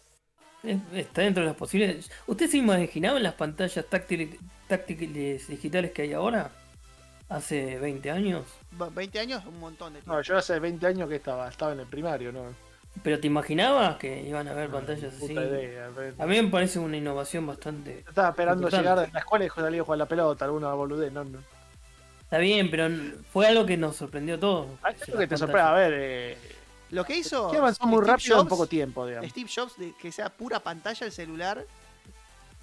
es- está dentro de las posibilidades. ¿Usted se imaginaba en las pantallas táctiles, táctiles digitales que hay ahora? Hace 20 años. Va- 20 años, un montón de tiempo. No, yo hace 20 años que estaba, estaba en el primario, ¿no? ¿Pero te imaginabas que iban a haber pantallas así? A mí me parece una innovación bastante... Yo estaba esperando Importante. llegar de la escuela y salía a jugar la pelota, alguna boludez, no, no. Está bien, pero fue algo que nos sorprendió a todos. Ah, que te sorprende, a ver, eh, Lo que hizo. que avanzó muy Steve rápido en poco tiempo, digamos. Steve Jobs, de que sea pura pantalla el celular.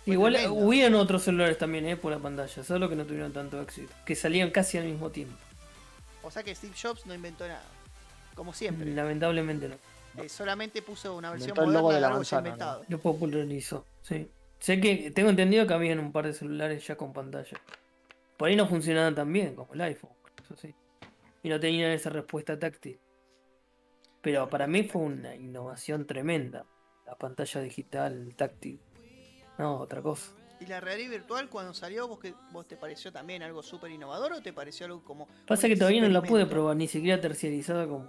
Igual tremendo. hubieron otros celulares también, ¿eh? Por la pantalla, solo que no tuvieron tanto éxito. Que salían casi al mismo tiempo. O sea que Steve Jobs no inventó nada. Como siempre. Lamentablemente no. Eh, solamente puso una versión Inventó el logo moderna de la manzana, inventado. Lo popularizó, sí. Sé que tengo entendido que habían un par de celulares ya con pantalla. Por ahí no funcionaban tan bien como el iPhone, eso sí. Y no tenían esa respuesta táctil. Pero para mí fue una innovación tremenda. La pantalla digital táctil. No, otra cosa. ¿Y la realidad virtual cuando salió, vos, que, vos te pareció también algo súper innovador o te pareció algo como... Pasa que todavía no la pude probar, ni siquiera terciarizada como,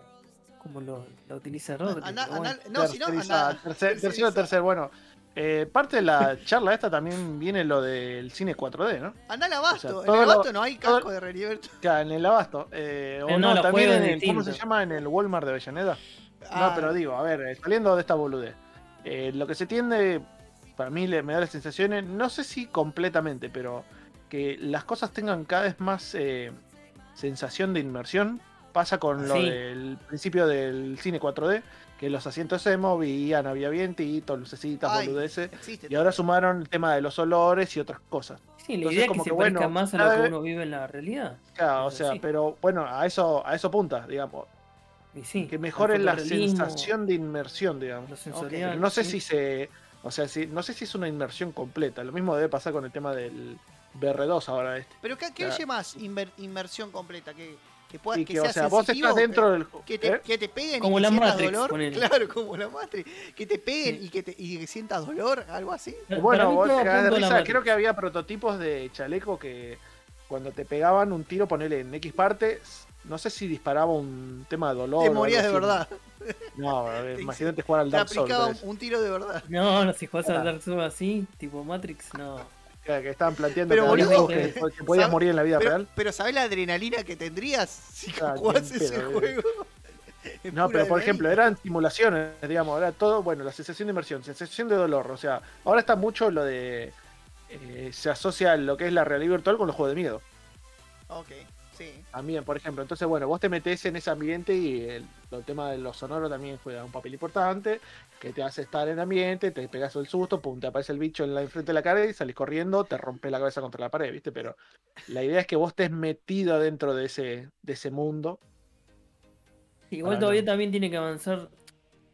como lo, la utiliza bueno. andá- no, si no, tercer- tercero, tercer, bueno. eh, parte de la charla esta también viene lo del cine 4D, ¿no? Andá al abasto, O sea, en el lo- abasto no hay todo- casco de realidad virtual. Claro, en el abasto. eh, o no, no, también en el, ¿cómo se llama? En el Walmart de Avellaneda. Ah, No, pero digo, a ver, eh, saliendo de esta boludez. eh, lo que se tiende, para mí le- me da las sensaciones, no sé si completamente, pero que las cosas tengan cada vez más eh, sensación de inmersión. Pasa con lo del principio del cine 4D, que los asientos se movían, había vientitos, lucecitas, Ay, boludeces. existe. Y ahora sumaron el tema de los olores y otras cosas. Sí, la Entonces, idea es que como se que, parezca bueno, más a lo que uno vive en la realidad. Claro, o sea, sí. pero bueno, a eso, a eso punta, digamos. Y sí, Que al mejore la sensación de inmersión, digamos. No sé sí. si se. O sea, si, no sé si es una inmersión completa. Lo mismo debe pasar con el tema del BR2 ahora este. Pero ¿qué, qué oye más inver- inmersión completa? Que, que, pueda, que, que, sea o sea, vos estás dentro del. Que te, ¿eh? que te peguen Como y que la sientas Matrix, dolor. ponele. Claro, como la Matrix. Que te peguen y, que te, y que sientas dolor, algo así. Bueno, vos de risa. Creo que había prototipos de chaleco que cuando te pegaban un tiro, ponele en X partes. No sé si disparaba un tema de dolor. te morías de verdad. No, ver, Te- imagínate jugar al Te Dark Souls. aplicaba un, tiro de verdad. No, no, si jugás Ah. a Dark Souls así, tipo Matrix, no. Que que estaban planteando Pero, boludo, que, que- podías morir en la vida Pero, real. pero ¿sabés la adrenalina que tendrías si Ah, jugás ese pedo, juego? Es No, pero por ejemplo, eran simulaciones, digamos, era todo, bueno, la sensación de inmersión, sensación de dolor, o sea, ahora está mucho lo de, eh, se asocia lo que es la realidad virtual con los juegos de miedo, Ok, sí. también, por ejemplo, entonces, bueno, vos te metés en ese ambiente y el, el tema de los sonoros también juega un papel importante, que te hace estar en el ambiente, te pegas el susto, pum, te aparece el bicho en la enfrente de la cara y salís corriendo, te rompe la cabeza contra la pared, ¿viste? Pero la idea es que vos estés metido dentro de ese, de ese mundo. Igual todavía no. también tiene que avanzar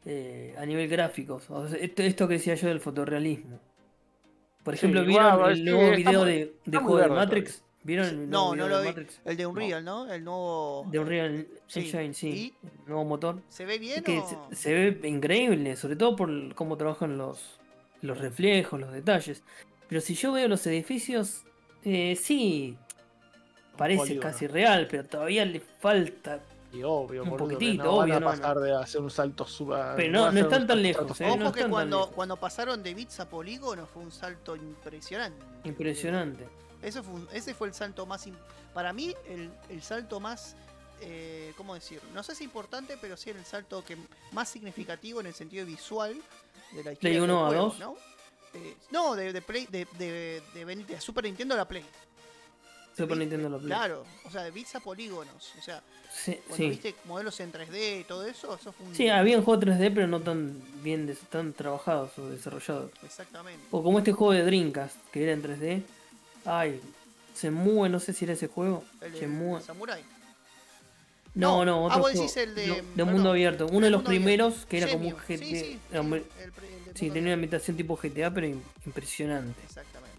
eh, a nivel gráficos. O sea, esto, esto que decía yo del fotorrealismo. Por Sí, ejemplo, igual, ¿vieron el sí, nuevo video de, de juego de Matrix? ¿Vieron el nuevo No, video no lo de vi. Matrix? El de Unreal, ¿no? El nuevo. De Unreal Sí. Engine, sí. ¿Y? El nuevo motor. ¿Se ve bien Es que o...? se, se ve increíble, sobre todo por cómo trabajan los, los reflejos, los detalles. Pero si yo veo los edificios, eh, sí, parece polígono. casi real, pero todavía le falta. Y obvio, Un boludo, poquitito, no obvio, van a no, pasar de hacer un salto suba. Pero no- no están tan lejos, ¿eh? Ojo no que cuando, lejos. cuando pasaron de bits a polígono fue un salto impresionante. Impresionante. Eso fue un- ese fue el salto más... Para mí, el, el salto más... eh, ¿Cómo decir? No sé si importante, pero sí el salto que más significativo en el sentido visual de la historia ¿Play del uno a juego, dos? ¿no? Eh, no, de, de Play, de, de, de, Super Nintendo a la Play. Super Nintendo lo Play. Claro, o sea, de bits a polígonos. O sea, Sí, cuando sí. viste modelos en 3D y todo eso, eso fue un... Sí, habían juegos 3D, pero no tan bien tan trabajados o desarrollados. Exactamente. O como este juego de Dreamcast, que era en 3D. Ay, se mueve, no sé si era ese juego. El, Se de mueve. Samurai. No, No, no, ah, otro vos decís el de- No, de mundo abierto. Uno de el los primeros que era como un Shenmue. GT. Sí, sí, era sí, el el tenía una ambientación tipo GTA, pero im- impresionante. Exactamente.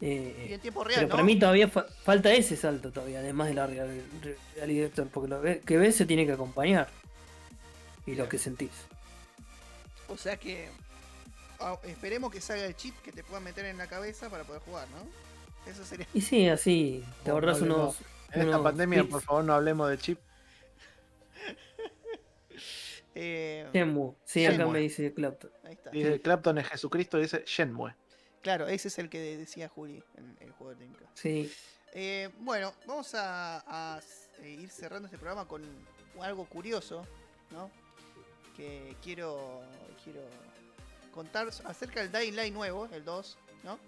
Eh, Y en tiempo real, pero para mí todavía fa- falta ese salto todavía, además de la real- re- realidad virtual, porque lo que ves se tiene que acompañar. Y lo que sentís. O sea que ah, esperemos que salga el chip que te puedan meter en la cabeza para poder jugar, ¿no? Eso sería. Y sí, así te No, ahorras no, no. unos. En esta unos pandemia, bits. por favor, no hablemos de chip. Eh, Shenmue. Sí, acá Shenmue. me dice Clapton. ahí está. Dice Clapton es Jesucristo, dice Shenmue. Claro, ese es el que decía Juli en el juego de Dreamcast. Sí. Eh, bueno, vamos a, eh, ir cerrando este programa con algo curioso, ¿no? Que quiero, quiero contar acerca del Dying Light nuevo, el 2, ¿no?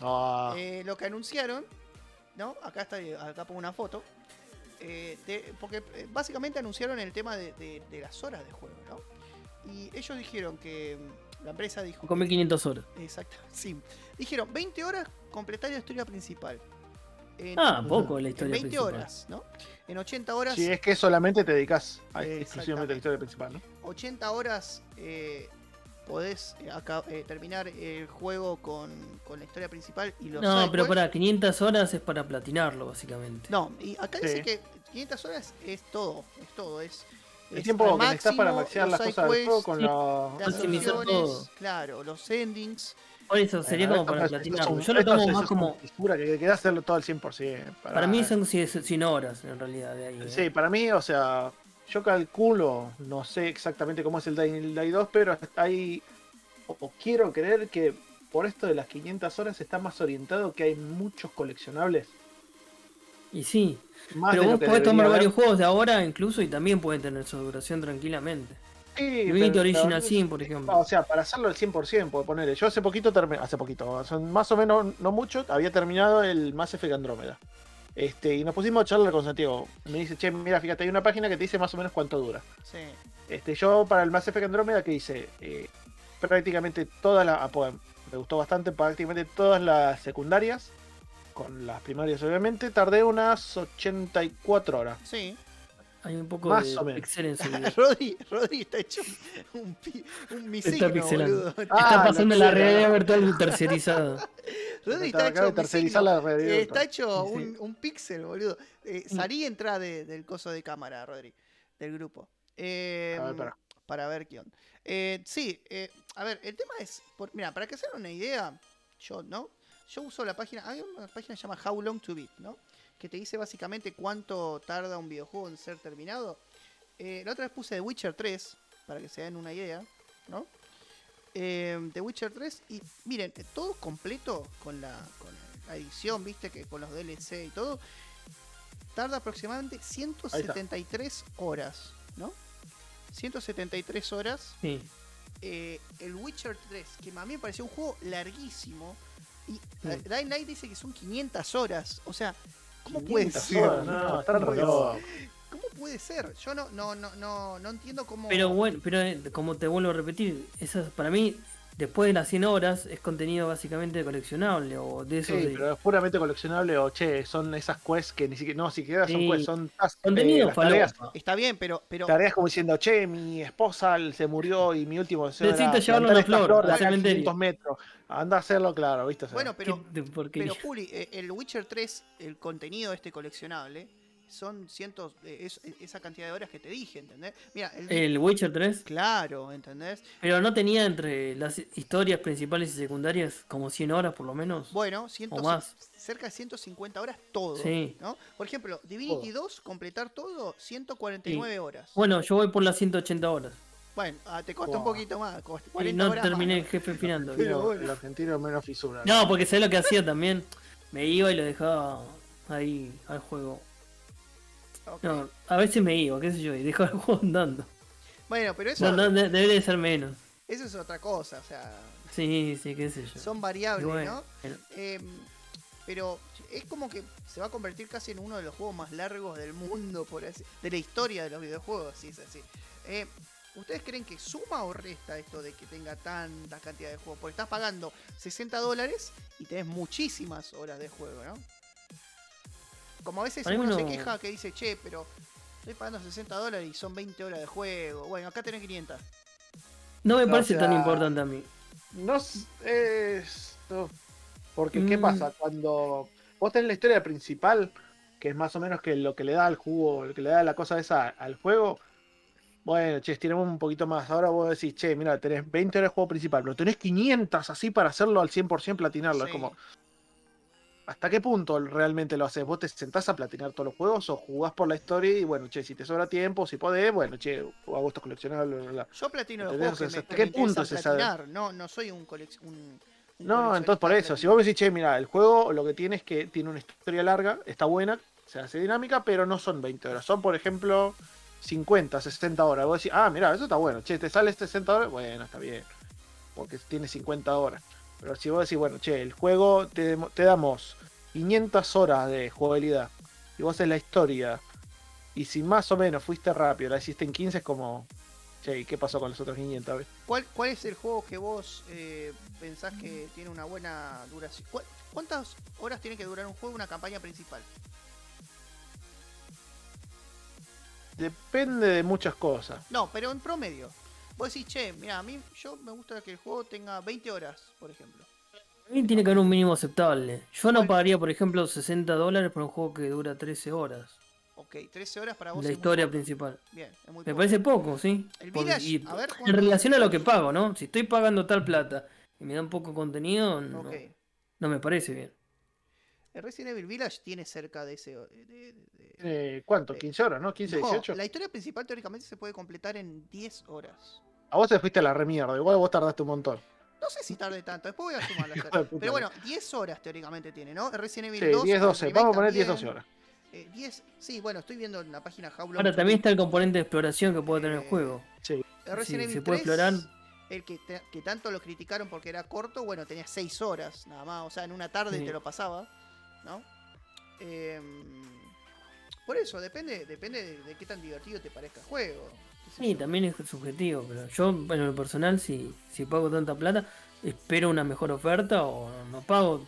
Ah, Eh, lo que anunciaron, ¿no? Acá está, acá pongo una foto. eh, de- porque eh, básicamente anunciaron el tema de, de- de las horas de juego, ¿no? Y ellos dijeron que mm, la empresa dijo. Come 500 horas. Exacto, sí. Dijeron 20 horas completar la historia principal. En- Ah, poco la en historia 20 principal. horas, ¿no? En 80 horas. si es que solamente te dedicas a exclusivamente a la historia principal, ¿no? 80 horas eh, podés eh, eh, terminar el juego con, con la historia principal y los No, pero para 500 horas es para platinarlo, básicamente. No, y acá dice Sí. que 500 horas es todo, es todo, es... El es tiempo que necesitas para máximo, maxear los las cosas del juego con sí, la... las Maximizar opciones, todo. claro, los endings, Por eso sería Bueno, como para platinarlo. Yo lo tomo es- más como. que queda hacerlo todo al 100%. Para mí son 100 horas en realidad de ahí. ¿eh? Sí, para mí, o sea, yo calculo, no sé exactamente cómo es el Dying Light 2, pero hay, o, quiero creer que por esto de las 500 horas está más orientado que hay muchos coleccionables. Y sí. Más Pero vos podés tomar haber. varios juegos de ahora incluso y también pueden tener su duración tranquilamente. Sí, pero- Original pero- Sin, por ejemplo. O sea, para hacerlo al 100%, puedo ponerle. Yo hace poquito terminé, hace poquito, son más o menos, no mucho, había terminado el Mass Effect Andrómeda. Este, y nos pusimos a charlar con Santiago. Me dice, che, mira, fíjate, hay una página que te dice más o menos cuánto dura. Sí. Este, yo para el Mass Effect Andrómeda que hice eh, prácticamente todas las, ah, pues, me gustó bastante, prácticamente todas las secundarias, con las primarias obviamente, tardé unas 84 horas. Sí. Hay un poco Más de o menos. pixel en su vida. Rodri, Rodri está hecho un, pi- un misigno, pixelando. boludo. Está Ah, pasando la la realidad virtual tercerizada. Rodri está hecho tercerizar misigno. la realidad Eh. Está hecho Sí. un, un píxel, boludo. Eh, salí y entra de- del coso de cámara, Rodri, del grupo. Eh, A ver, pará. para ver qué onda. Eh, sí, eh, a ver, el tema es, por- mira, para que se hagan una idea, yo, ¿no? Yo uso la página, hay una página que se llama How Long to Beat, ¿no? Que te dice básicamente cuánto tarda un videojuego en ser terminado. Eh, la otra vez puse The Witcher 3, para que se den una idea, ¿no? Eh, The Witcher 3, y miren, todo completo con la, con la edición, viste, que con los DLC y todo, tarda aproximadamente 173 horas, ¿no? 173 horas Sí. eh, el Witcher 3, que a mí me pareció un juego larguísimo. Y Sí. Dying Light dice que son 500 horas. O sea, ¿cómo puede 500 ser? horas, no, están ¿Cómo puede locos. ¿Cómo puede ser? Yo no, no, no, no, no entiendo cómo. Pero bueno, pero eh, como te vuelvo a repetir, esas para mí, después de las 100 horas, es contenido básicamente coleccionable o de esos Sí, de- pero es puramente coleccionable o che, son esas quests que ni siquiera, no, siquiera son Sí. quests, son tas- contenido eh, las tareas, falopa. Está bien, pero. pero tareas como diciendo, che, mi esposa se murió y mi último deseo Necesito llevarle una esta flor de al acá a cementerio. 500 metros. Anda a hacerlo claro, ¿viste? Bueno, pero. Pero, Juli, eh, el Witcher 3, el contenido de este coleccionable, son cientos. eh, es, esa cantidad de horas que te dije, ¿entendés? Mira, el. El Witcher 3, Claro, ¿entendés? pero no tenía entre las historias principales y secundarias como 100 horas por lo menos. Bueno, 100 O más. cerca de 150 horas todo. Sí. ¿no? Por ejemplo, Divinity 2, completar todo, 149 horas. Bueno, yo voy por las 180 horas. Bueno, ah, te costó un Wow. poquito más, cost- Y 40 no horas terminé más, el jefe final. Pero no, bueno. el argentino menos fisura. No, porque sé lo que hacía también. Me iba y lo dejaba ahí al juego. ¿No? A veces me iba, qué sé yo, y dejaba el juego andando. Bueno, pero eso, No, no, de- debe de ser menos. eso es otra cosa, o sea, Sí, sí, qué sé yo. son variables, bueno, ¿no? Eh, pero es como que se va a convertir casi en uno de los juegos más largos del mundo, por así, de la historia de los videojuegos, si es así. Eh, ¿Ustedes creen que suma o resta esto de que tenga tanta cantidad de juegos? Porque estás pagando 60 dólares y tenés muchísimas horas de juego, ¿no? Como a veces uno se no. queja que dice, che, pero estoy pagando 60 dólares y son 20 horas de juego. Bueno, acá tenés 500. no me parece o tan importante a mí. No es. no. Porque, ¿qué Mm. pasa? Cuando vos tenés la historia principal, que es más o menos que lo que le da al jugo, lo que le da la cosa esa al juego. Bueno, che, estiremos un poquito más. Ahora vos decís, che, mira, tenés 20 horas de juego principal, pero tenés 500 así para hacerlo al 100% platinarlo. Es como, ¿hasta qué punto realmente lo haces? ¿Vos te sentás a platinar todos los juegos o jugás por la historia y bueno, che, si te sobra tiempo, si podés, bueno, che, hago estos coleccionables, bla, bla, bla. Yo platino los juegos que me, ¿hasta qué punto de- platinar. No, no soy un, un, un No, entonces por eso, si vos me decís, che, mira, el juego lo que tiene es que tiene una historia larga, está buena, se hace dinámica, pero no son 20 horas. Son, por ejemplo, 50, 60 horas. Vos decís, ah, mira, eso está bueno. Che, te sale 60 horas, bueno, está bien. Porque tiene 50 horas. Pero si vos decís, bueno, che, el juego te, te damos 500 horas de jugabilidad y vos haces la historia y si más o menos fuiste rápido, la hiciste en 15, es como, che, ¿y qué pasó con los otros 500? ves? ¿Cuál, ¿Cuál es el juego que vos eh, pensás que tiene una buena duración? ¿Cu- ¿Cuántas horas tiene que durar un juego una campaña principal? Depende de muchas cosas. No, pero en promedio. Vos decís, che, mira, a mí yo me gusta que el juego tenga 20 horas, por ejemplo. A mí tiene que haber un mínimo aceptable. Yo no pagaría, por ejemplo, 60 dólares por un juego que dura 13 horas. Ok, 13 horas para vos. La historia principal. Bien, es muy Me poco. parece poco, ¿sí? El Por- Village, y a ver, en relación a lo que pago, ¿no? Si estoy pagando tal plata y me dan poco contenido, no, no me parece bien. El Resident Evil Village tiene cerca de ese. de- de- de- Eh, ¿Cuánto? Eh, ¿15 horas, no? ¿15, No, 18? la historia principal teóricamente se puede completar en 10 horas. A vos te fuiste a la remierda, igual vos tardaste un montón. No sé si tarde tanto, después voy a sumar las horas. Pero bueno, 10 horas teóricamente tiene, ¿no? Resident Evil Sí, 2. 10, el 12. remake Vamos a poner también. 10, 12 horas. Eh, 10, sí, bueno, estoy viendo en la página Long Ahora también está el componente de exploración que puede tener el Eh, juego. Sí. El Resident sí, Evil se puede 3, explorar. El que, te- que tanto lo criticaron porque era corto, bueno, tenía 6 horas nada más. O sea, en una tarde Sí. te lo pasaba, ¿no? Em, por eso, depende, depende de, de qué tan divertido te parezca el juego. Sí, también es subjetivo, pero yo, bueno, en lo personal, si, si pago tanta plata, espero una mejor oferta o no pago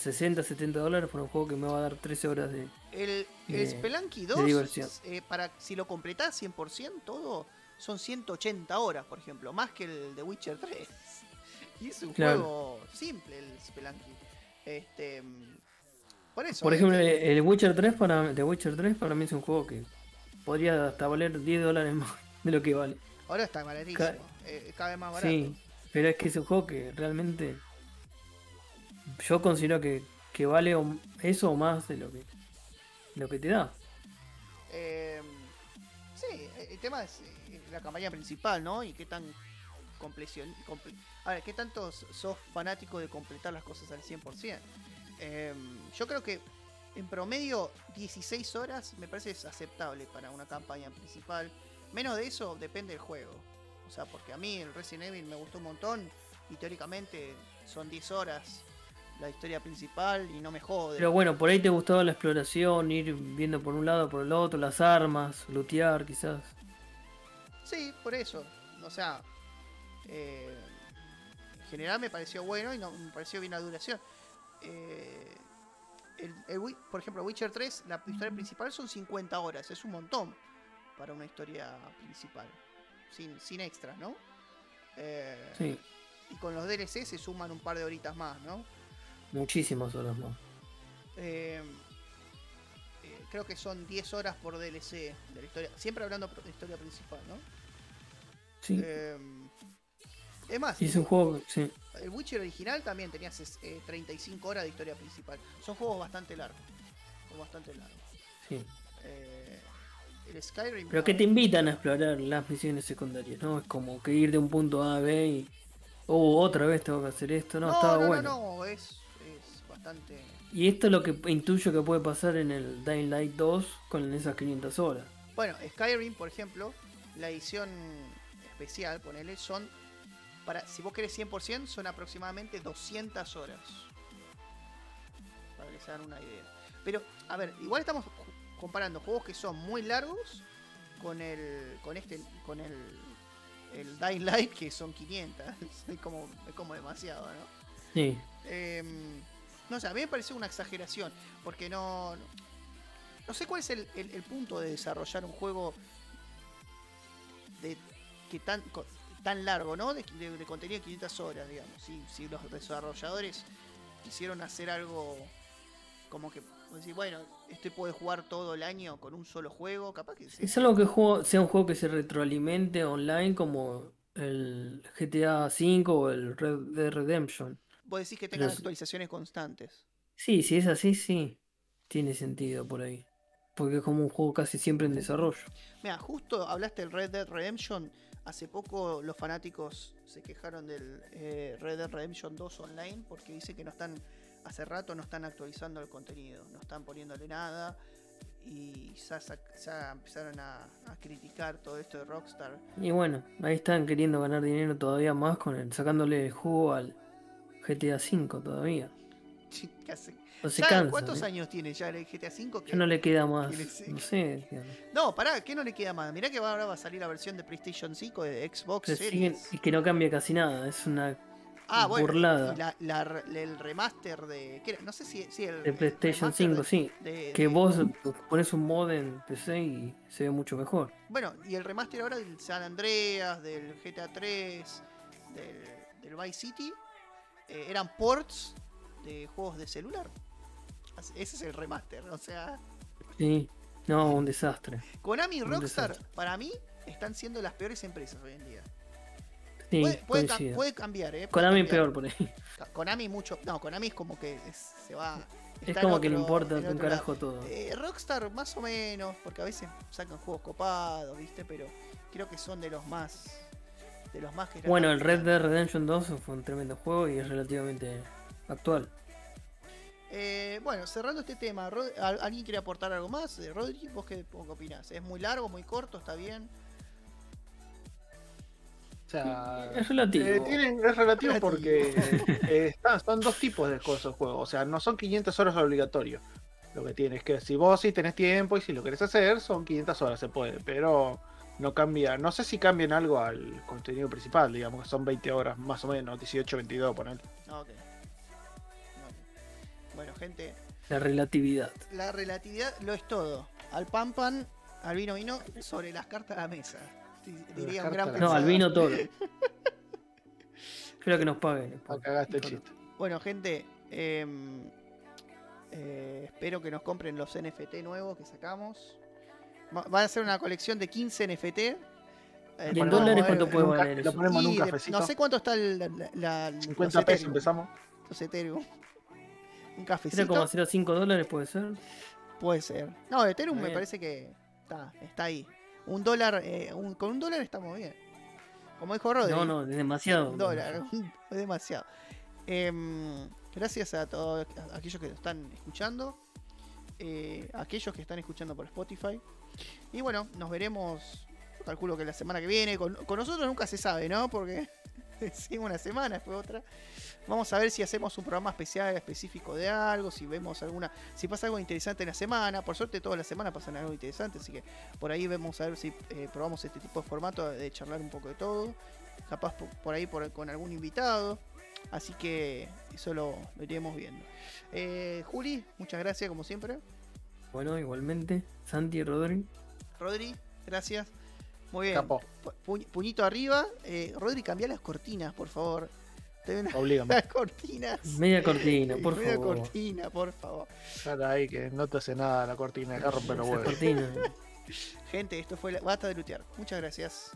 60, 70 dólares por un juego que me va a dar 13 horas de... El, el de- Spelunky de 2, diversión. eh, para, si lo completás 100% todo, son 180 horas, por ejemplo, más que el de Witcher 3. Y es un Claro. juego simple el Spelunky. Este, por eso. Por eh, ejemplo, el Witcher 3 para, The Witcher 3 para mí es un juego que podría hasta valer 10 dólares más de lo que vale. ahora está baratísimo. ca- eh, cada vez más barato. Sí, pero es que es un juego que realmente yo considero que, que vale eso o más de lo que, lo que te da. Eh, sí, el tema es eh, la campaña principal, ¿no? Y qué tan compleción. comple- a ver, qué tanto sos fanático de completar las cosas al 100%. Eh, yo creo que en promedio 16 horas me parece es aceptable para una campaña principal. Menos de eso depende del juego. O sea, porque a mí el Resident Evil me gustó un montón y teóricamente son 10 horas la historia principal y no me jode. Pero bueno, por ahí te gustaba la exploración, ir viendo por un lado, por el otro, las armas, lootear quizás. Sí, por eso. O sea, eh, en general me pareció bueno y no, me pareció bien la duración. Eh, el, el Wi- por ejemplo, Witcher 3, la historia principal son 50 horas. Es un montón para una historia principal. Sin, sin extras, ¿no? Eh, Sí, Y con los DLC se suman un par de horitas más, ¿no? muchísimas horas más. Eh, eh, creo que son 10 horas por DLC de la historia. Siempre hablando de historia principal, ¿no? Sí, es más, es un juego, sí. el Witcher original también tenía eh, 35 horas de historia principal. Son juegos bastante largos. Son bastante largos. sí. Eh, el Skyrim. Pero que te invitan a explorar las misiones secundarias, ¿no? Es como que ir de un punto A a B y... Oh, otra vez tengo que hacer esto, no, no, estaba no, bueno. no, no, es, es bastante. Y esto es lo que intuyo que puede pasar en el Dying Light 2 con esas 500 horas. Bueno, Skyrim, por ejemplo, la edición especial, ponele, son. Para, si vos querés 100%, son aproximadamente 200 horas. Para que se hagan una idea. Pero, a ver, igual estamos comparando juegos que son muy largos con el. con este. con el. el Dying Light, que son 500. es, como, es como demasiado, ¿no? Sí, Em, no sé, a mí me parece una exageración, porque no, no, no sé cuál es el, el- el punto de desarrollar un juego de que tan tan largo, ¿no? De, de- de contenido de 500 horas, digamos. Si, si los desarrolladores quisieron hacer algo como que decir, bueno, este puede jugar todo el año con un solo juego, capaz que sí. es algo que juego- sea un juego que se retroalimente online como el GTA V o el Red Dead Redemption. Vos decís que tengan es- actualizaciones constantes. Sí, si es así, sí. Tiene sentido por ahí. Porque es como un juego casi siempre en desarrollo. Mira, justo hablaste del Red Dead Redemption. Hace poco los fanáticos se quejaron del eh, Red Dead Redemption 2 online porque dice que no están, hace rato no están actualizando el contenido, no están poniéndole nada y ya, ya empezaron a, a criticar todo esto de Rockstar. Y bueno, ahí están queriendo ganar dinero todavía más con el, sacándole el jugo al GTA V todavía. ¿Qué hace? Se ¿Cuántos ¿eh? años tiene ya el GTA V? Ya no le queda más. No sé. digamos. No, pará, ¿qué no le queda más? Mirá que ahora va a salir la versión de PlayStation 5 de Xbox Se siguen- Series. y que no cambia casi nada. Es una Ah, bueno, burlada. y la- la re- el remaster de. ¿qué? No sé si, si el. de PlayStation remaster 5, de- sí. de- Que de- vos pones un mod en PC y se ve mucho mejor. Bueno, y el remaster ahora del San Andreas, del GTA 3, del, del Vice City, eh, eran ports de juegos de celular. Ese es el remaster, o sea. Sí. No, un desastre. Konami y Rockstar, para mí, están siendo las peores empresas hoy en día. Sí, puede, puede cambiar, ¿eh? Puede Konami cambiar. peor por ahí. Konami mucho. No, Konami es como que es- se va. Es como que le importa un lado. carajo todo. Eh, Rockstar más o menos, porque a veces sacan juegos copados, ¿viste? Pero creo que son de los más. De los más que Bueno, el Red Dead Redemption 2 fue un tremendo juego y es relativamente actual. Eh, bueno, cerrando este tema, Rod- ¿al- ¿alguien quiere aportar algo más? Eh, Rodri, ¿vos qué, opinás? ¿Es muy largo, muy corto? ¿Está bien? O sea, Es relativo. eh, tienen- es relativo Relativo. porque eh, están, son dos tipos de cosas juegos. O sea, no son 500 horas obligatorio. Lo que tienes que si vos sí tenés tiempo y si lo querés hacer, son 500 horas, se puede. Pero no cambia. No sé si cambian algo al contenido principal, digamos que son 20 horas más o menos, 18, 22, poner. Ah, ok. Bueno, gente, La relatividad. la relatividad lo es todo. Al pan pan, al vino vino, sobre las cartas a la mesa. Diría un gran No, al vino todo. Espero que nos paguen. Cagaste el chiste. Bueno, gente, em, eh, espero que nos compren los NFT nuevos que sacamos. Va a ser una colección de 15 NFT. eh, ¿Y en dólares eh, cuánto puede valer lo ponemos en un cafecito. no sé cuánto está el, la, la- los 50 pesos empezamos. Los Ethereum. Un cafecito. 0,05 dólares puede ser. Puede ser. No, Ethereum me parece que está, está ahí. Un dólar, eh, un- con un dólar estamos bien. Como dijo Rodri. No, no, es demasiado. Un dólar, es demasiado. Em, gracias a todos a aquellos que están escuchando. eh, a aquellos que están escuchando por Spotify. Y bueno, nos veremos. Calculo que la semana que viene. Con, con nosotros nunca se sabe, ¿no? Porque decimos una semana, después otra. Vamos a ver si hacemos un programa especial específico de algo, si vemos alguna, si pasa algo interesante en la semana. Por suerte toda la semana pasan algo interesante, así que por ahí vemos a ver si eh, probamos este tipo de formato de charlar un poco de todo. Capaz por, por ahí por- con algún invitado. Así que eso lo, lo iremos viendo. Eh, Juli, muchas gracias como siempre. Bueno, igualmente. Santi y Rodri. Rodri, gracias. Muy bien. Capo, Pu- pu- puñito arriba. Eh, Rodri, cambia las cortinas, por favor. Te las cortinas. Media cortina, por Media favor. cortina, por favor. Ahí que no te hace nada la cortina, acá rompe los huevos. cortina. Gente, esto fue la... Basta de lutear. Muchas gracias.